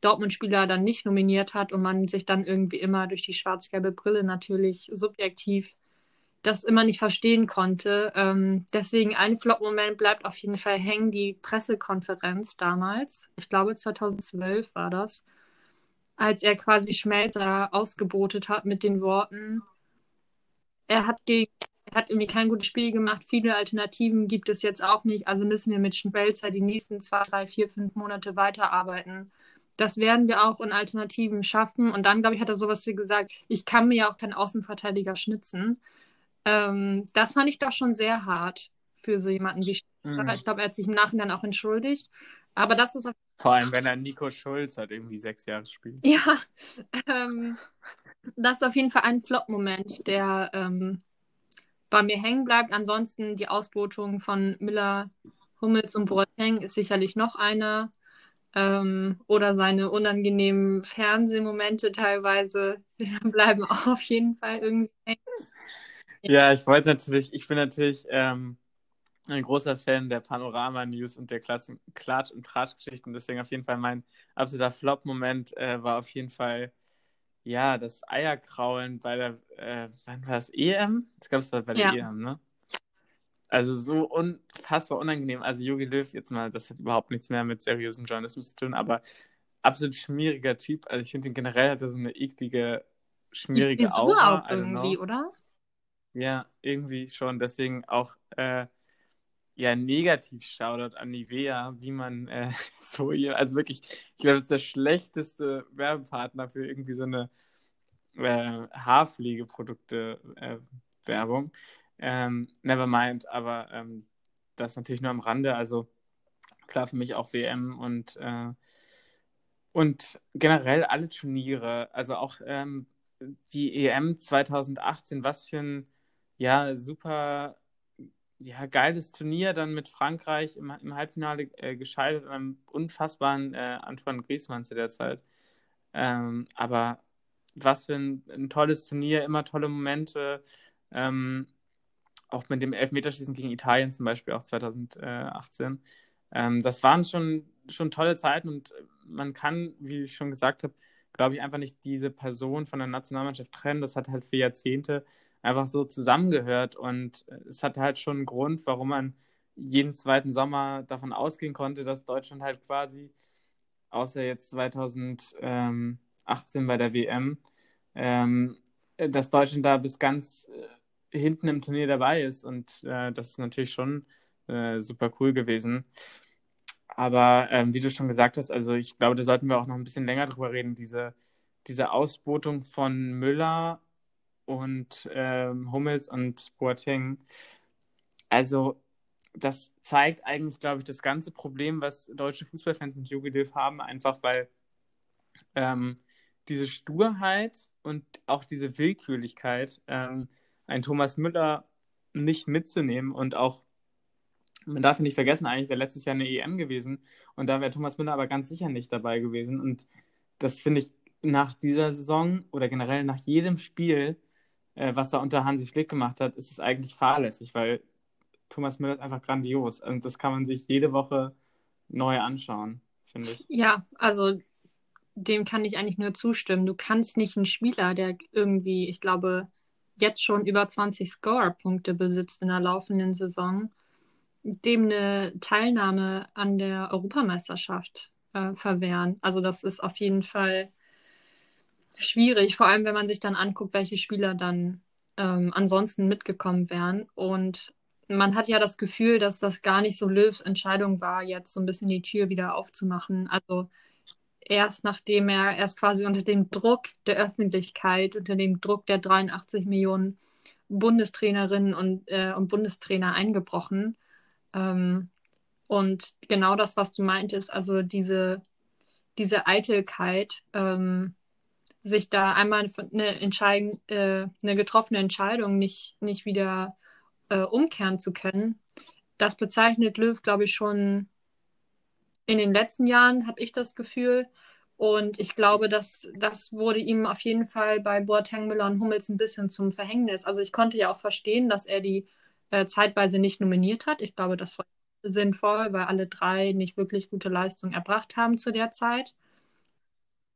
Dortmund-Spieler dann nicht nominiert hat und man sich dann irgendwie immer durch die schwarz-gelbe Brille natürlich subjektiv das immer nicht verstehen konnte. Ähm, deswegen ein Flop-Moment bleibt auf jeden Fall hängen, die Pressekonferenz damals. Ich glaube 2012 war das, als er quasi Schmelzer ausgebotet hat mit den Worten, er hat gegen hat irgendwie kein gutes Spiel gemacht. Viele Alternativen gibt es jetzt auch nicht. Also müssen wir mit Schmelzer die nächsten zwei, drei, vier, fünf Monate weiterarbeiten. Das werden wir auch in Alternativen schaffen. Und dann, glaube ich, hat er sowas wie gesagt, ich kann mir ja auch keinen Außenverteidiger schnitzen. Ähm, das fand ich doch schon sehr hart für so jemanden wie Schmelzer. Mhm. Ich glaube, er hat sich im Nachhinein auch entschuldigt. Aber das ist vor allem, wenn er Nico Schulz hat, irgendwie sechs Jahre spielt. Ja, ähm, das ist auf jeden Fall ein Flop-Moment, der ähm, bei mir hängen bleibt. Ansonsten die Ausbotung von Miller, Hummels und Boateng ist sicherlich noch einer. Ähm, oder seine unangenehmen Fernsehmomente teilweise [LAUGHS] bleiben auch auf jeden Fall irgendwie hängen. Ja, ich wollte natürlich, ich bin natürlich ähm, ein großer Fan der Panorama-News und der Klatsch- und Tratsch-Geschichten. Deswegen auf jeden Fall mein absoluter Flop-Moment äh, war auf jeden Fall, ja, das Eierkraulen bei der, äh, wann war das, EM? Ich glaube, es war bei der ja. EM, ne? Also so unfassbar unangenehm. Also Jogi Löw, jetzt mal, das hat überhaupt nichts mehr mit seriösem Journalismus zu tun, aber absolut schmieriger Typ. Also ich finde ihn generell hat er so eine eklige, schmierige Die Aura. auch irgendwie, oder? Ja, irgendwie schon. Deswegen auch äh, ja, negativ Shoutout an Nivea, wie man äh, [LAUGHS] so hier, also wirklich, ich glaube, das ist der schlechteste Werbepartner für irgendwie so eine äh, Haarpflegeprodukte-Werbung. Äh, ähm, never mind, aber ähm, das natürlich nur am Rande, also klar für mich auch WM und, äh, und generell alle Turniere, also auch ähm, die EM 2018, was für ein ja, super ja, geiles Turnier dann mit Frankreich im, im Halbfinale äh, gescheitert einem unfassbaren äh, Antoine Griezmann zu der Zeit. Ähm, aber was für ein, ein, tolles Turnier, immer tolle Momente. Ähm, auch mit dem Elfmeterschießen gegen Italien zum Beispiel, auch 2018. Ähm, das waren schon, schon tolle Zeiten und man kann, wie ich schon gesagt habe, glaube ich, einfach nicht diese Person von der Nationalmannschaft trennen. Das hat halt für Jahrzehnte einfach so zusammengehört. Und es hat halt schon einen Grund, warum man jeden zweiten Sommer davon ausgehen konnte, dass Deutschland halt quasi, außer jetzt 2018 bei der WM, ähm, dass Deutschland da bis ganz äh, hinten im Turnier dabei ist. Und äh, das ist natürlich schon äh, super cool gewesen. Aber ähm, wie du schon gesagt hast, also ich glaube, da sollten wir auch noch ein bisschen länger drüber reden. Diese, diese Ausbotung von Müller und ähm, Hummels und Boateng. Also das zeigt eigentlich, glaube ich, das ganze Problem, was deutsche Fußballfans mit Jogi Löw haben, einfach weil ähm, diese Sturheit und auch diese Willkürlichkeit, ähm, ein Thomas Müller nicht mitzunehmen und auch, man darf nicht vergessen, eigentlich wäre letztes Jahr eine EM gewesen und da wäre Thomas Müller aber ganz sicher nicht dabei gewesen und das finde ich nach dieser Saison oder generell nach jedem Spiel äh, was da unter Hansi Flick gemacht hat, ist es eigentlich fahrlässig, weil Thomas Müller ist einfach grandios. Und das kann man sich jede Woche neu anschauen, finde ich. Ja, also dem kann ich eigentlich nur zustimmen. Du kannst nicht einen Spieler, der irgendwie, ich glaube, jetzt schon über 20 Score-Punkte besitzt in der laufenden Saison, dem eine Teilnahme an der Europameisterschaft äh, verwehren. Also das ist auf jeden Fall schwierig, vor allem wenn man sich dann anguckt, welche Spieler dann ähm, ansonsten mitgekommen wären. Und man hat ja das Gefühl, dass das gar nicht so Löws Entscheidung war, jetzt so ein bisschen die Tür wieder aufzumachen. Also erst nachdem er erst quasi unter dem Druck der Öffentlichkeit, unter dem Druck der 83 Millionen Bundestrainerinnen und, äh, und Bundestrainer eingebrochen. Ähm, und genau das, was du meintest, also diese, diese Eitelkeit, ähm, sich da einmal eine, Entscheidung, äh, eine getroffene Entscheidung nicht, nicht wieder äh, umkehren zu können, das bezeichnet Löw, glaube ich, schon in den letzten Jahren, habe ich das Gefühl. Und ich glaube, dass das wurde ihm auf jeden Fall bei Boateng, Müller und Hummels ein bisschen zum Verhängnis. Also ich konnte ja auch verstehen, dass er die äh, zeitweise nicht nominiert hat. Ich glaube, das war sinnvoll, weil alle drei nicht wirklich gute Leistung erbracht haben zu der Zeit.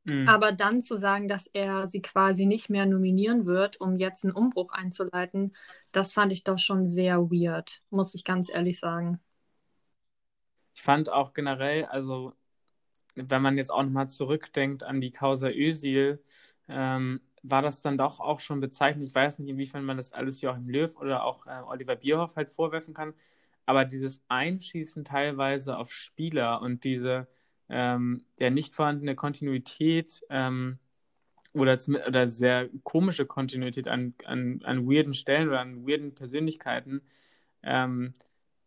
Mhm. Aber dann zu sagen, dass er sie quasi nicht mehr nominieren wird, um jetzt einen Umbruch einzuleiten, das fand ich doch schon sehr weird, muss ich ganz ehrlich sagen. Ich fand auch generell, also wenn man jetzt auch nochmal zurückdenkt an die Causa Özil, ähm, war das dann doch auch schon bezeichnend. Ich weiß nicht, inwiefern man das alles Joachim Löw oder auch äh, Oliver Bierhoff halt vorwerfen kann, aber dieses Einschießen teilweise auf Spieler und diese ähm, der nicht vorhandene Kontinuität ähm, oder, oder sehr komische Kontinuität an, an, an weirden Stellen oder an weirden Persönlichkeiten, ähm,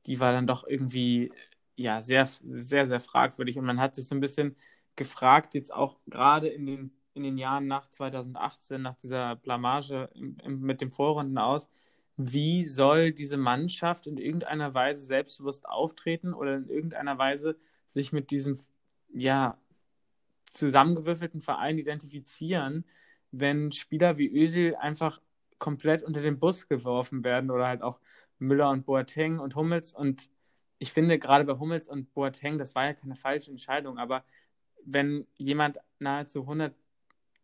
die war dann doch irgendwie ja sehr, sehr, sehr fragwürdig. Und man hat sich so ein bisschen gefragt, jetzt auch gerade in den, in den Jahren nach 2018, nach dieser Blamage im, im, mit dem Vorrunden aus, wie soll diese Mannschaft in irgendeiner Weise selbstbewusst auftreten oder in irgendeiner Weise sich mit diesem ja, zusammengewürfelten Verein identifizieren, wenn Spieler wie Özil einfach komplett unter den Bus geworfen werden oder halt auch Müller und Boateng und Hummels und ich finde gerade bei Hummels und Boateng, das war ja keine falsche Entscheidung, aber wenn jemand nahezu 100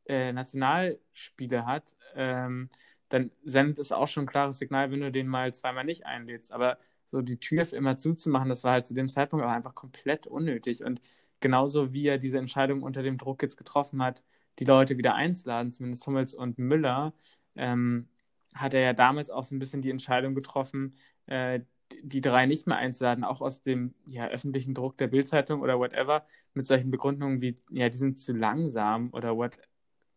äh, Nationalspiele hat, ähm, dann sendet es auch schon ein klares Signal, wenn du den mal zweimal nicht einlädst. Aber so die Tür für immer zuzumachen, das war halt zu dem Zeitpunkt auch einfach komplett unnötig. Und genauso wie er diese Entscheidung unter dem Druck jetzt getroffen hat, die Leute wieder einzuladen, zumindest Hummels und Müller, ähm, hat er ja damals auch so ein bisschen die Entscheidung getroffen, äh, die drei nicht mehr einzuladen, auch aus dem ja, öffentlichen Druck der Bildzeitung oder whatever, mit solchen Begründungen wie, ja, die sind zu langsam oder what,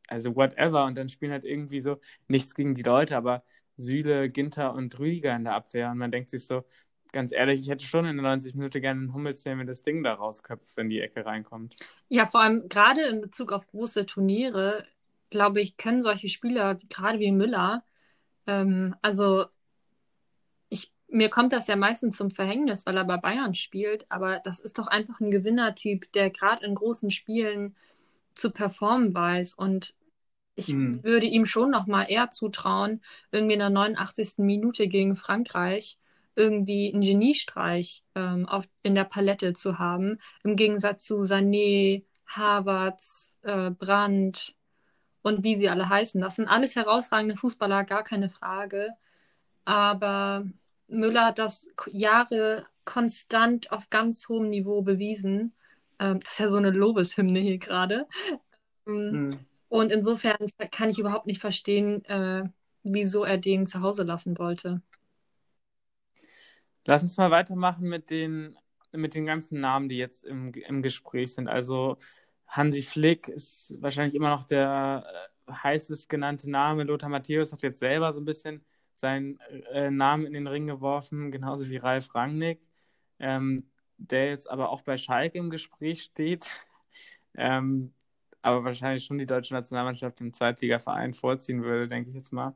also whatever. Und dann spielen halt irgendwie so nichts gegen die Leute, aber Süle, Ginter und Rüdiger in der Abwehr. Und man denkt sich so, ganz ehrlich, ich hätte schon in der 90 Minuten gerne einen Hummels, der mir das Ding da rausköpft, wenn die Ecke reinkommt. Ja, vor allem gerade in Bezug auf große Turniere, glaube ich, können solche Spieler, gerade wie Müller, ähm, also ich, mir kommt das ja meistens zum Verhängnis, weil er bei Bayern spielt, aber das ist doch einfach ein Gewinnertyp, der gerade in großen Spielen zu performen weiß und ich hm. würde ihm schon noch mal eher zutrauen, irgendwie in der 89. Minute gegen Frankreich irgendwie einen Geniestreich ähm, auf, in der Palette zu haben, im Gegensatz zu Sané, Havertz, äh, Brandt und wie sie alle heißen. Das sind alles herausragende Fußballer, gar keine Frage. Aber Müller hat das Jahre konstant auf ganz hohem Niveau bewiesen. Ähm, das ist ja so eine Lobeshymne hier gerade. Mhm. Und insofern kann ich überhaupt nicht verstehen, äh, wieso er den zu Hause lassen wollte. Lass uns mal weitermachen mit den, mit den ganzen Namen, die jetzt im, im Gespräch sind. Also Hansi Flick ist wahrscheinlich immer noch der äh, heißest genannte Name. Lothar Matthäus hat jetzt selber so ein bisschen seinen äh, Namen in den Ring geworfen, genauso wie Ralf Rangnick, ähm, der jetzt aber auch bei Schalke im Gespräch steht. [LAUGHS] ähm, aber wahrscheinlich schon die deutsche Nationalmannschaft im Zweitligaverein vorziehen würde, denke ich jetzt mal.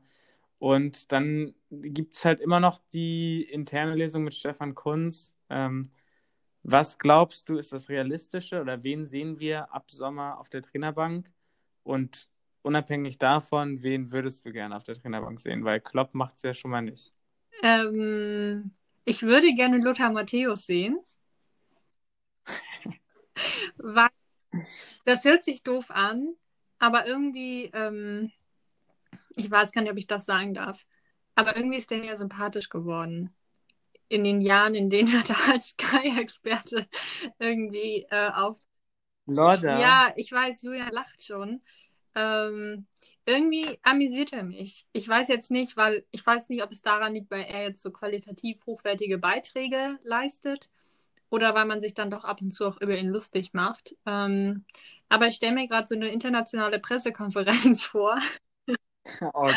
Und dann gibt es halt immer noch die interne Lesung mit Stefan Kunz. Ähm, was glaubst du, ist das Realistische oder wen sehen wir ab Sommer auf der Trainerbank? Und unabhängig davon, wen würdest du gerne auf der Trainerbank sehen? Weil Klopp macht es ja schon mal nicht. Ähm, ich würde gerne Lothar Matthäus sehen. [LAUGHS] Weil das hört sich doof an, aber irgendwie ähm, ich weiß gar nicht, ob ich das sagen darf. Aber irgendwie ist der ja sympathisch geworden. In den Jahren, in denen er da als Sky-Experte irgendwie äh, auf. Leute. Ja, ich weiß, Julian lacht schon. Ähm, irgendwie amüsiert er mich. Ich weiß jetzt nicht, weil ich weiß nicht, ob es daran liegt, weil er jetzt so qualitativ hochwertige Beiträge leistet oder weil man sich dann doch ab und zu auch über ihn lustig macht. Ähm, aber ich stelle mir gerade so eine internationale Pressekonferenz [LAUGHS] vor, [LAUGHS] Oh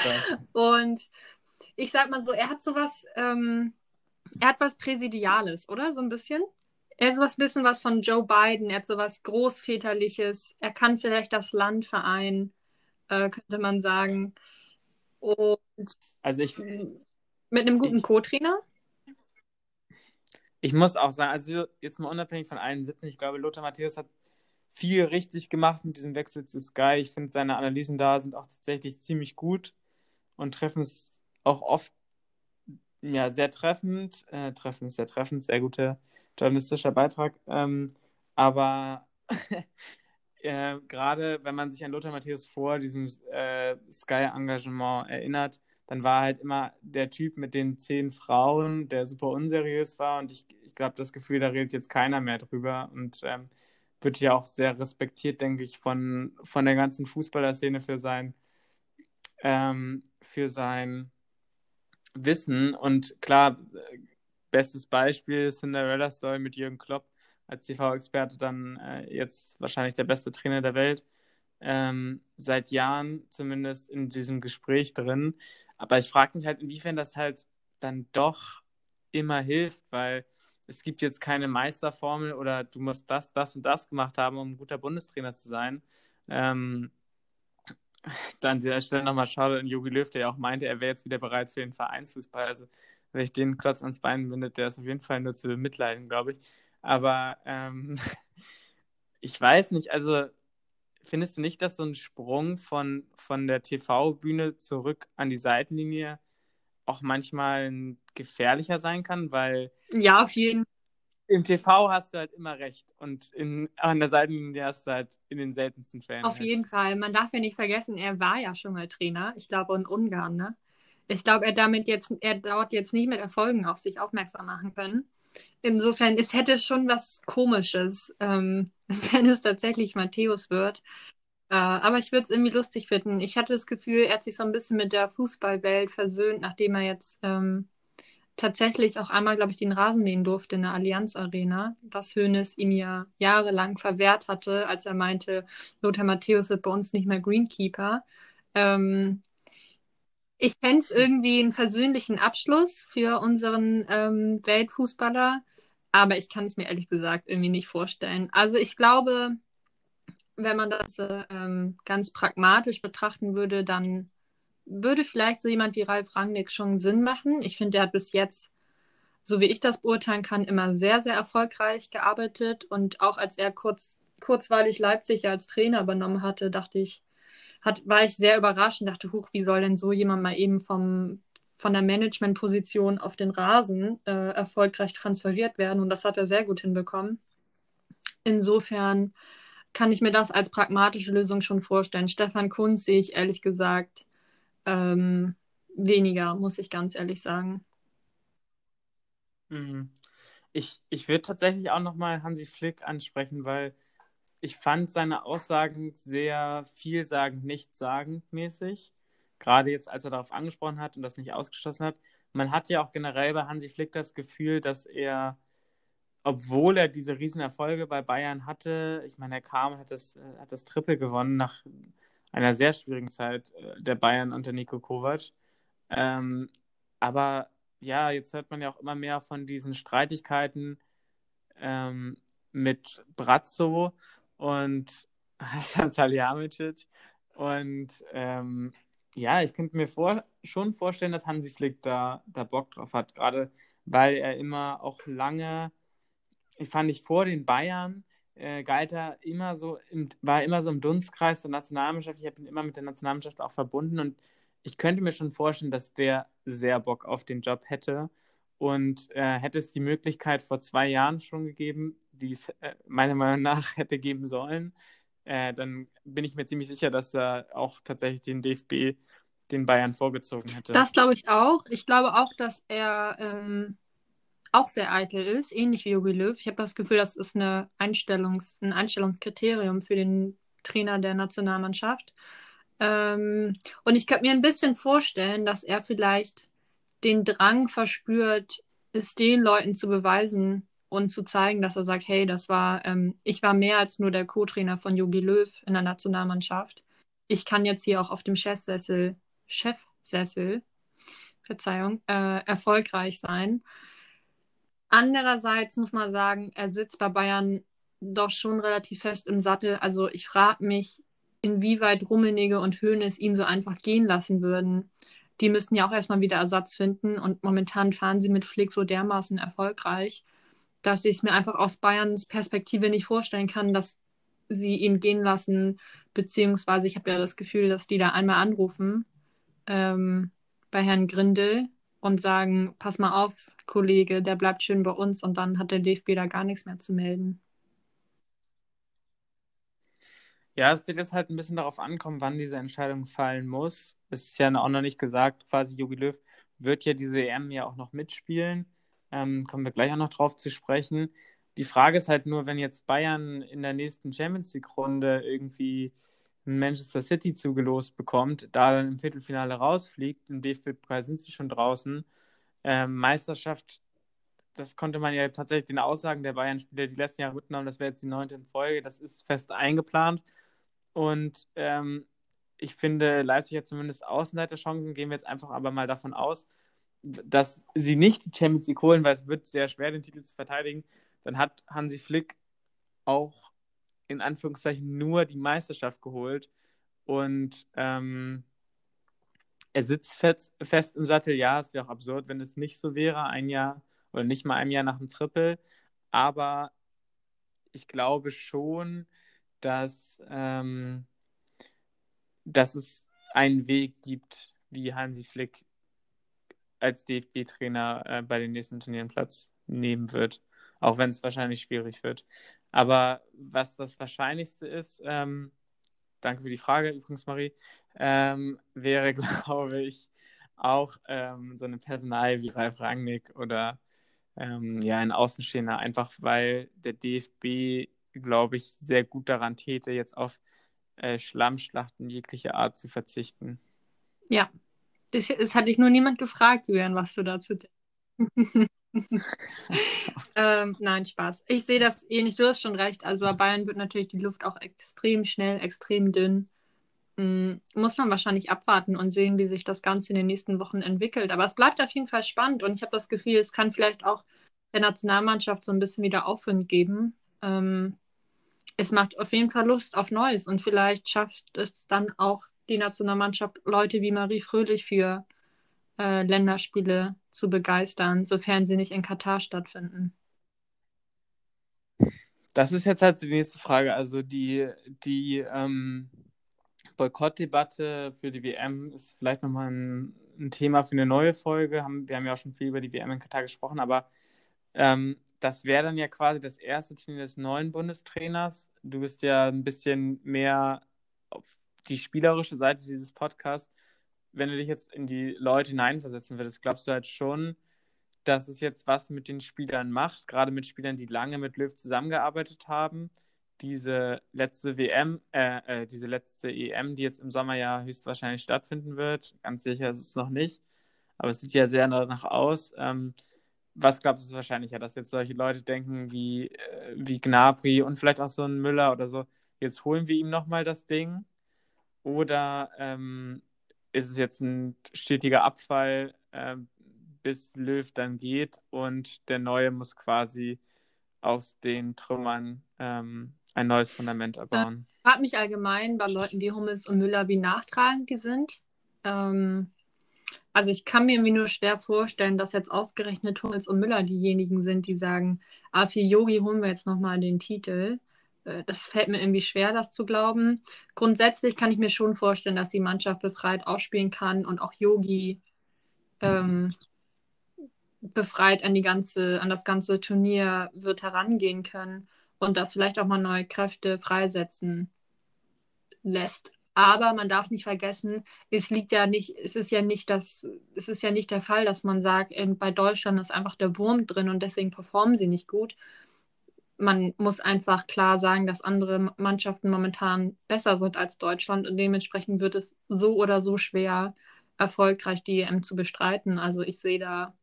Und ich sag mal so, er hat sowas, ähm, er hat was Präsidiales, oder? So ein bisschen. Er hat sowas ein bisschen was von Joe Biden, er hat sowas Großväterliches, er kann vielleicht das Land vereinen, äh, könnte man sagen. Und also ich, mit einem guten Co-Trainer? Ich muss auch sagen, also jetzt mal unabhängig von allen Sitzen, ich glaube, Lothar Matthäus hat viel richtig gemacht mit diesem Wechsel zu Sky. Ich finde, seine Analysen da sind auch tatsächlich ziemlich gut und treffen es auch oft ja, sehr treffend. Äh, treffend, sehr treffend, sehr guter journalistischer Beitrag. Ähm, aber [LAUGHS] äh, gerade wenn man sich an Lothar Matthäus vor diesem äh, Sky-Engagement erinnert, dann war halt immer der Typ mit den zehn Frauen, der super unseriös war. Und ich, ich glaube, das Gefühl, da redet jetzt keiner mehr drüber. Und ähm, wird ja auch sehr respektiert, denke ich, von, von der ganzen Fußballerszene für sein ähm, für sein Wissen. Und klar, bestes Beispiel Cinderella Story mit Jürgen Klopp als TV-Experte dann äh, jetzt wahrscheinlich der beste Trainer der Welt. Ähm, seit Jahren zumindest in diesem Gespräch drin. Aber ich frage mich halt, inwiefern das halt dann doch immer hilft, weil es gibt jetzt keine Meisterformel oder du musst das, das und das gemacht haben, um ein guter Bundestrainer zu sein. Ähm, dann an dieser Stelle nochmal schade an Jogi Löw, der ja auch meinte, er wäre jetzt wieder bereit für den Vereinsfußball. Also, wenn ich den Klotz ans Bein binde, der ist auf jeden Fall nur zu bemitleiden, glaube ich. Aber ähm, [LAUGHS] ich weiß nicht, also findest du nicht, dass so ein Sprung von, von der TV-Bühne zurück an die Seitenlinie auch manchmal gefährlicher sein kann? Weil. Ja, auf jeden Fall. Im TV hast du halt immer recht und in, an der Seitenlinie hast du halt in den seltensten Fällen. Auf recht. jeden Fall. Man darf ja nicht vergessen, er war ja schon mal Trainer. Ich glaube in Ungarn, ne? Ich glaube, er damit jetzt, er dort jetzt nicht mit Erfolgen auf sich aufmerksam machen können. Insofern, es hätte schon was Komisches, ähm, [LAUGHS] wenn es tatsächlich Matthäus wird. Äh, aber ich würde es irgendwie lustig finden. Ich hatte das Gefühl, er hat sich so ein bisschen mit der Fußballwelt versöhnt, nachdem er jetzt ähm, tatsächlich auch einmal, glaube ich, den Rasen mähen durfte in der Allianz Arena, was Hoeneß ihm ja jahrelang verwehrt hatte, als er meinte, Lothar Matthäus wird bei uns nicht mehr Greenkeeper. Ähm, ich fände es irgendwie einen versöhnlichen Abschluss für unseren ähm, Weltfußballer, aber ich kann es mir ehrlich gesagt irgendwie nicht vorstellen. Also ich glaube, wenn man das ähm, ganz pragmatisch betrachten würde, dann würde vielleicht so jemand wie Ralf Rangnick schon Sinn machen. Ich finde, der hat bis jetzt, so wie ich das beurteilen kann, immer sehr, sehr erfolgreich gearbeitet. Und auch als er kurz, kurzweilig Leipzig als Trainer übernommen hatte, dachte ich, hat, war ich sehr überrascht und dachte, huch, wie soll denn so jemand mal eben vom, von der Managementposition auf den Rasen äh, erfolgreich transferiert werden? Und das hat er sehr gut hinbekommen. Insofern kann ich mir das als pragmatische Lösung schon vorstellen. Stefan Kunz sehe ich ehrlich gesagt ähm, weniger, muss ich ganz ehrlich sagen. Mhm. Ich, ich würde tatsächlich auch nochmal Hansi Flick ansprechen, weil ich fand seine Aussagen sehr vielsagend, nichtssagend mäßig. Gerade jetzt, als er darauf angesprochen hat und das nicht ausgeschlossen hat. Man hat ja auch generell bei Hansi Flick das Gefühl, dass er, obwohl er diese Riesenerfolge bei Bayern hatte, ich meine, er kam, hat das, hat das Triple gewonnen nach einer sehr schwierigen Zeit äh, der Bayern unter Nico Kovac. Ähm, aber ja, jetzt hört man ja auch immer mehr von diesen Streitigkeiten ähm, mit Brazzo und Hasan [LAUGHS] Salihamidzic. Und ähm, ja, ich könnte mir vor, schon vorstellen, dass Hansi Flick da, da Bock drauf hat, gerade weil er immer auch lange, ich fand ich vor den Bayern, äh, galt er immer so, im, war immer so im Dunstkreis der Nationalmannschaft. Ich habe ihn immer mit der Nationalmannschaft auch verbunden und ich könnte mir schon vorstellen, dass der sehr Bock auf den Job hätte. Und äh, hätte es die Möglichkeit vor zwei Jahren schon gegeben, die es äh, meiner Meinung nach hätte geben sollen, äh, dann bin ich mir ziemlich sicher, dass er auch tatsächlich den DFB den Bayern vorgezogen hätte. Das glaube ich auch. Ich glaube auch, dass er ähm, auch sehr eitel ist, ähnlich wie Jogi Löw. Ich habe das Gefühl, das ist eine Einstellungs-, ein Einstellungskriterium für den Trainer der Nationalmannschaft. Ähm, und ich könnte mir ein bisschen vorstellen, dass er vielleicht den Drang verspürt, es den Leuten zu beweisen und zu zeigen, dass er sagt, hey, das war, ähm, ich war mehr als nur der Co-Trainer von Jogi Löw in der Nationalmannschaft. Ich kann jetzt hier auch auf dem Chefsessel, Chefsessel, Verzeihung, äh, erfolgreich sein. Andererseits muss man sagen, er sitzt bei Bayern doch schon relativ fest im Sattel. Also ich frage mich, inwieweit Rummenigge und Hoeneß ihn so einfach gehen lassen würden. Die müssten ja auch erstmal wieder Ersatz finden und momentan fahren sie mit Flick so dermaßen erfolgreich, dass ich es mir einfach aus Bayerns Perspektive nicht vorstellen kann, dass sie ihn gehen lassen, beziehungsweise ich habe ja das Gefühl, dass die da einmal anrufen ähm, bei Herrn Grindel und sagen, pass mal auf, Kollege, der bleibt schön bei uns und dann hat der DFB da gar nichts mehr zu melden. Ja, es wird jetzt halt ein bisschen darauf ankommen, wann diese Entscheidung fallen muss. Es ist ja auch noch nicht gesagt, quasi Jogi Löw wird ja diese EM ja auch noch mitspielen. Ähm, kommen wir gleich auch noch drauf zu sprechen. Die Frage ist halt nur, wenn jetzt Bayern in der nächsten Champions League-Runde irgendwie Manchester City zugelost bekommt, da dann im Viertelfinale rausfliegt, im DFB-Pokal sind sie schon draußen. Ähm, Meisterschaft, das konnte man ja tatsächlich den Aussagen der Bayern-Spieler die letzten Jahre mitnehmen, das wäre jetzt die neunte in Folge, das ist fest eingeplant. Und ähm, ich finde, Leipzig hat zumindest Außenseiterchancen, gehen wir jetzt einfach aber mal davon aus, dass sie nicht die Champions League holen, weil es wird sehr schwer, den Titel zu verteidigen, dann hat Hansi Flick auch in Anführungszeichen nur die Meisterschaft geholt und ähm, er sitzt fest, fest im Sattel. Ja, es wäre auch absurd, wenn es nicht so wäre, ein Jahr oder nicht mal ein Jahr nach dem Triple, aber ich glaube schon, dass, ähm, dass es einen Weg gibt, wie Hansi Flick als DFB-Trainer äh, bei den nächsten Turnieren Platz nehmen wird. Auch wenn es wahrscheinlich schwierig wird. Aber was das Wahrscheinlichste ist, ähm, danke für die Frage übrigens, Marie, ähm, wäre, [LAUGHS] glaube ich, auch ähm, so eine Personal wie Ralf Rangnick oder ähm, ja, ein Außenstehender, einfach weil der DFB, glaube ich, sehr gut daran täte, jetzt auf äh, Schlammschlachten jeglicher Art zu verzichten. Ja, das, das hatte ich nur niemand gefragt, Julian, was du dazu denkst. [LAUGHS] [LAUGHS] ähm, nein, Spaß. Ich sehe das ähnlich. Du hast schon recht. Also bei Bayern wird natürlich die Luft auch extrem schnell, extrem dünn. Mhm. Muss man wahrscheinlich abwarten und sehen, wie sich das Ganze in den nächsten Wochen entwickelt. Aber es bleibt auf jeden Fall spannend und ich habe das Gefühl, es kann vielleicht auch der Nationalmannschaft so ein bisschen wieder Aufwind geben. Ähm, es macht auf jeden Fall Lust auf Neues und vielleicht schafft es dann auch die Nationalmannschaft Leute wie Marie Fröhlich für äh, Länderspiele zu begeistern, sofern sie nicht in Katar stattfinden? Das ist jetzt halt die nächste Frage. Also die, die ähm, Boykottdebatte für die WM ist vielleicht nochmal ein, ein Thema für eine neue Folge. Haben, wir haben ja auch schon viel über die WM in Katar gesprochen, aber ähm, das wäre dann ja quasi das erste Turnier des neuen Bundestrainers. Du bist ja ein bisschen mehr auf die spielerische Seite dieses Podcasts wenn du dich jetzt in die Leute hineinversetzen würdest, glaubst du halt schon, dass es jetzt was mit den Spielern macht, gerade mit Spielern, die lange mit Löw zusammengearbeitet haben. Diese letzte WM, äh, äh, diese letzte EM, die jetzt im Sommer ja höchstwahrscheinlich stattfinden wird, ganz sicher ist es noch nicht, aber es sieht ja sehr danach aus. Ähm, was glaubst du wahrscheinlicher, dass jetzt solche Leute denken wie, äh, wie Gnabry und vielleicht auch so ein Müller oder so, jetzt holen wir ihm nochmal das Ding? Oder ähm, ist es jetzt ein stetiger Abfall, äh, bis Löw dann geht und der Neue muss quasi aus den Trümmern ähm, ein neues Fundament erbauen. Ich frage mich allgemein bei Leuten wie Hummels und Müller, wie nachtragend die sind. Ähm, also ich kann mir irgendwie nur schwer vorstellen, dass jetzt ausgerechnet Hummels und Müller diejenigen sind, die sagen, ah, für Yogi holen wir jetzt nochmal den Titel. Äh, das fällt mir irgendwie schwer, das zu glauben. Grundsätzlich kann ich mir schon vorstellen, dass die Mannschaft befreit ausspielen kann und auch Yogi ähm, befreit an die ganze, an das ganze Turnier wird herangehen können und das vielleicht auch mal neue Kräfte freisetzen lässt. Aber man darf nicht vergessen, es liegt ja nicht, es ist ja nicht das, es ist ja nicht der Fall, dass man sagt, bei Deutschland ist einfach der Wurm drin und deswegen performen sie nicht gut, man muss einfach klar sagen, dass andere Mannschaften momentan besser sind als Deutschland und dementsprechend wird es so oder so schwer, erfolgreich die EM zu bestreiten. Also ich sehe da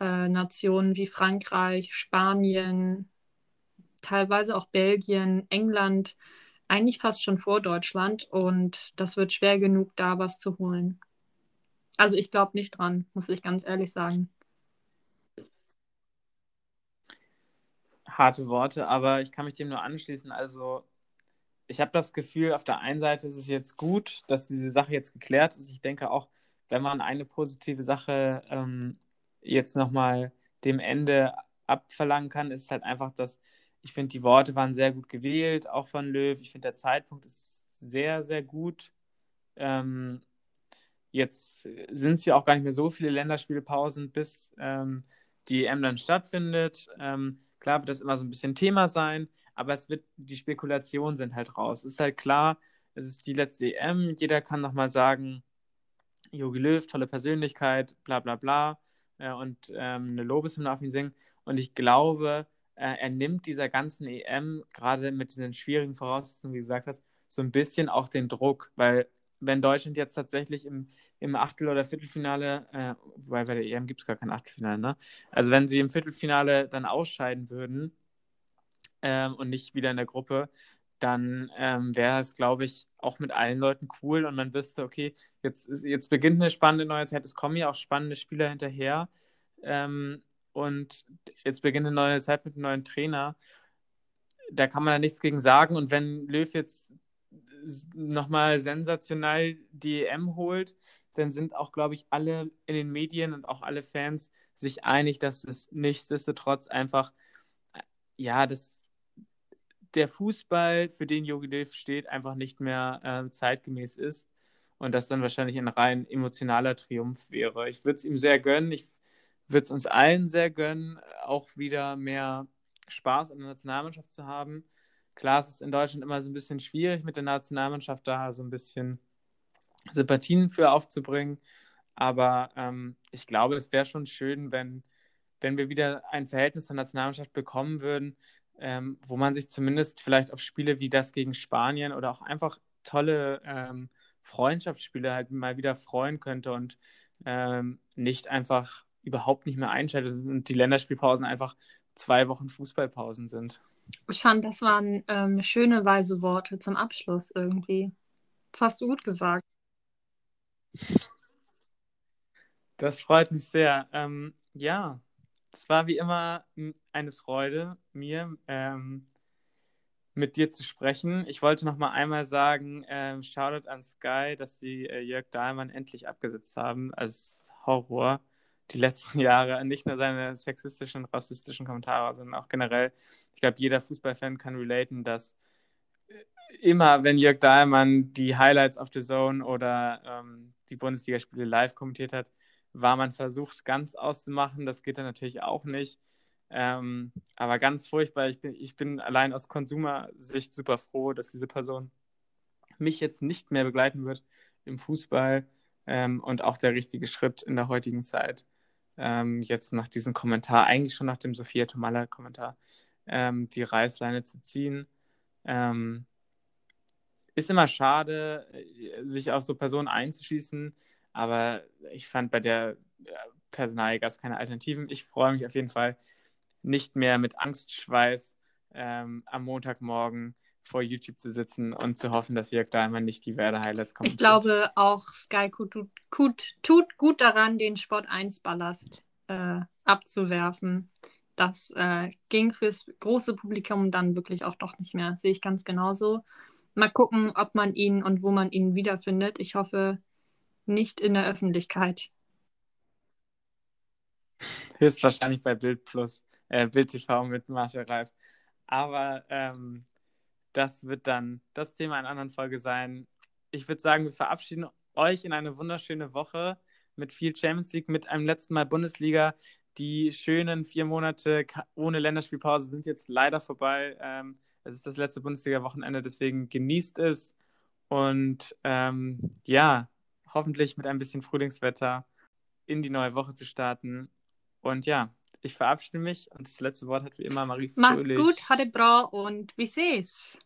äh, Nationen wie Frankreich, Spanien, teilweise auch Belgien, England, eigentlich fast schon vor Deutschland und das wird schwer genug, da was zu holen. Also ich glaube nicht dran, muss ich ganz ehrlich sagen. Harte Worte, aber ich kann mich dem nur anschließen. Also, ich habe das Gefühl, auf der einen Seite ist es jetzt gut, dass diese Sache jetzt geklärt ist. Ich denke auch, wenn man eine positive Sache ähm, jetzt nochmal dem Ende abverlangen kann, ist halt einfach, dass ich finde, die Worte waren sehr gut gewählt, auch von Löw. Ich finde, der Zeitpunkt ist sehr, sehr gut. Ähm, jetzt sind es ja auch gar nicht mehr so viele Länderspielpausen, bis ähm, die EM dann stattfindet. Ähm, Klar wird das immer so ein bisschen Thema sein, aber es wird, die Spekulationen sind halt raus. Ist halt klar, es ist die letzte EM, jeder kann nochmal sagen, Jogi Löw, tolle Persönlichkeit, bla bla bla, äh, und ähm, eine Lobeshymne auf ihn singen. Und ich glaube, äh, er nimmt dieser ganzen EM, gerade mit diesen schwierigen Voraussetzungen, wie du gesagt hast, so ein bisschen auch den Druck, weil wenn Deutschland jetzt tatsächlich im, im Achtel- oder Viertelfinale, äh, weil bei der EM gibt es gar kein Achtelfinale, ne? Also wenn sie im Viertelfinale dann ausscheiden würden ähm, und nicht wieder in der Gruppe, dann ähm, wäre es, glaube ich, auch mit allen Leuten cool und man wüsste, okay, jetzt, jetzt beginnt eine spannende neue Zeit, es kommen ja auch spannende Spieler hinterher ähm, und jetzt beginnt eine neue Zeit mit einem neuen Trainer. Da kann man ja nichts gegen sagen und wenn Löw jetzt nochmal sensationell die EM holt, dann sind auch, glaube ich, alle in den Medien und auch alle Fans sich einig, dass es nichtsdestotrotz einfach, ja, das, der Fußball, für den Jogi Löw steht, einfach nicht mehr äh, zeitgemäß ist und das dann wahrscheinlich ein rein emotionaler Triumph wäre. Ich würde es ihm sehr gönnen, ich würde es uns allen sehr gönnen, auch wieder mehr Spaß an der Nationalmannschaft zu haben. Klar, es ist in Deutschland immer so ein bisschen schwierig, mit der Nationalmannschaft da so ein bisschen Sympathien für aufzubringen. Aber ähm, ich glaube, es wäre schon schön, wenn, wenn wir wieder ein Verhältnis zur Nationalmannschaft bekommen würden, ähm, wo man sich zumindest vielleicht auf Spiele wie das gegen Spanien oder auch einfach tolle ähm, Freundschaftsspiele halt mal wieder freuen könnte und ähm, nicht einfach überhaupt nicht mehr einschaltet und die Länderspielpausen einfach zwei Wochen Fußballpausen sind. Ich fand, das waren ähm, schöne, weise Worte zum Abschluss irgendwie. Das hast du gut gesagt. Das freut mich sehr. Ähm, ja, es war wie immer eine Freude, mir ähm, mit dir zu sprechen. Ich wollte noch mal einmal sagen, ähm, Shoutout an Sky, dass sie äh, Jörg Dahlmann endlich abgesetzt haben als Horror die letzten [LAUGHS] Jahre. Nicht nur seine sexistischen und rassistischen Kommentare, sondern auch generell. Ich glaube, jeder Fußballfan kann relaten, dass immer, wenn Jörg Dahlmann die Highlights of the Zone oder ähm, die Bundesligaspiele live kommentiert hat, war man versucht, ganz auszumachen. Das geht dann natürlich auch nicht. Ähm, aber ganz furchtbar. Ich bin, ich bin allein aus Konsumersicht super froh, dass diese Person mich jetzt nicht mehr begleiten wird im Fußball ähm, und auch der richtige Schritt in der heutigen Zeit. Ähm, jetzt nach diesem Kommentar, eigentlich schon nach dem Sophia Tomala-Kommentar, ähm, die Reißleine zu ziehen. Ähm, ist immer schade, äh, sich auf so Personen einzuschießen, aber ich fand bei der äh, Personalie gab es keine Alternativen. Ich freue mich auf jeden Fall nicht mehr mit Angstschweiß ähm, am Montagmorgen vor YouTube zu sitzen und zu hoffen, dass Jörg Dahlmann nicht die Werder-Highlights kommt. Ich glaube auch, Sky tut, tut, tut, gut daran, den Sport 1-Ballast äh, abzuwerfen. Das äh, ging fürs große Publikum dann wirklich auch doch nicht mehr. Sehe ich ganz genauso. Mal gucken, ob man ihn und wo man ihn wiederfindet. Ich hoffe, nicht in der Öffentlichkeit. Höchstwahrscheinlich bei Bild Plus, äh, Bild TV mit Marcel Reif. Aber ähm, das wird dann das Thema einer anderen Folge sein. Ich würde sagen, wir verabschieden euch in eine wunderschöne Woche mit viel Champions League, mit einem letzten Mal Bundesliga. Die schönen vier Monate ohne Länderspielpause sind jetzt leider vorbei. Ähm, es ist das letzte Bundesliga-Wochenende, deswegen genießt es. Und ähm, ja, hoffentlich mit ein bisschen Frühlingswetter in die neue Woche zu starten. Und ja, ich verabschiede mich und das letzte Wort hat wie immer Marie Fröhlich. Macht's gut, hatte bra und wie seh's.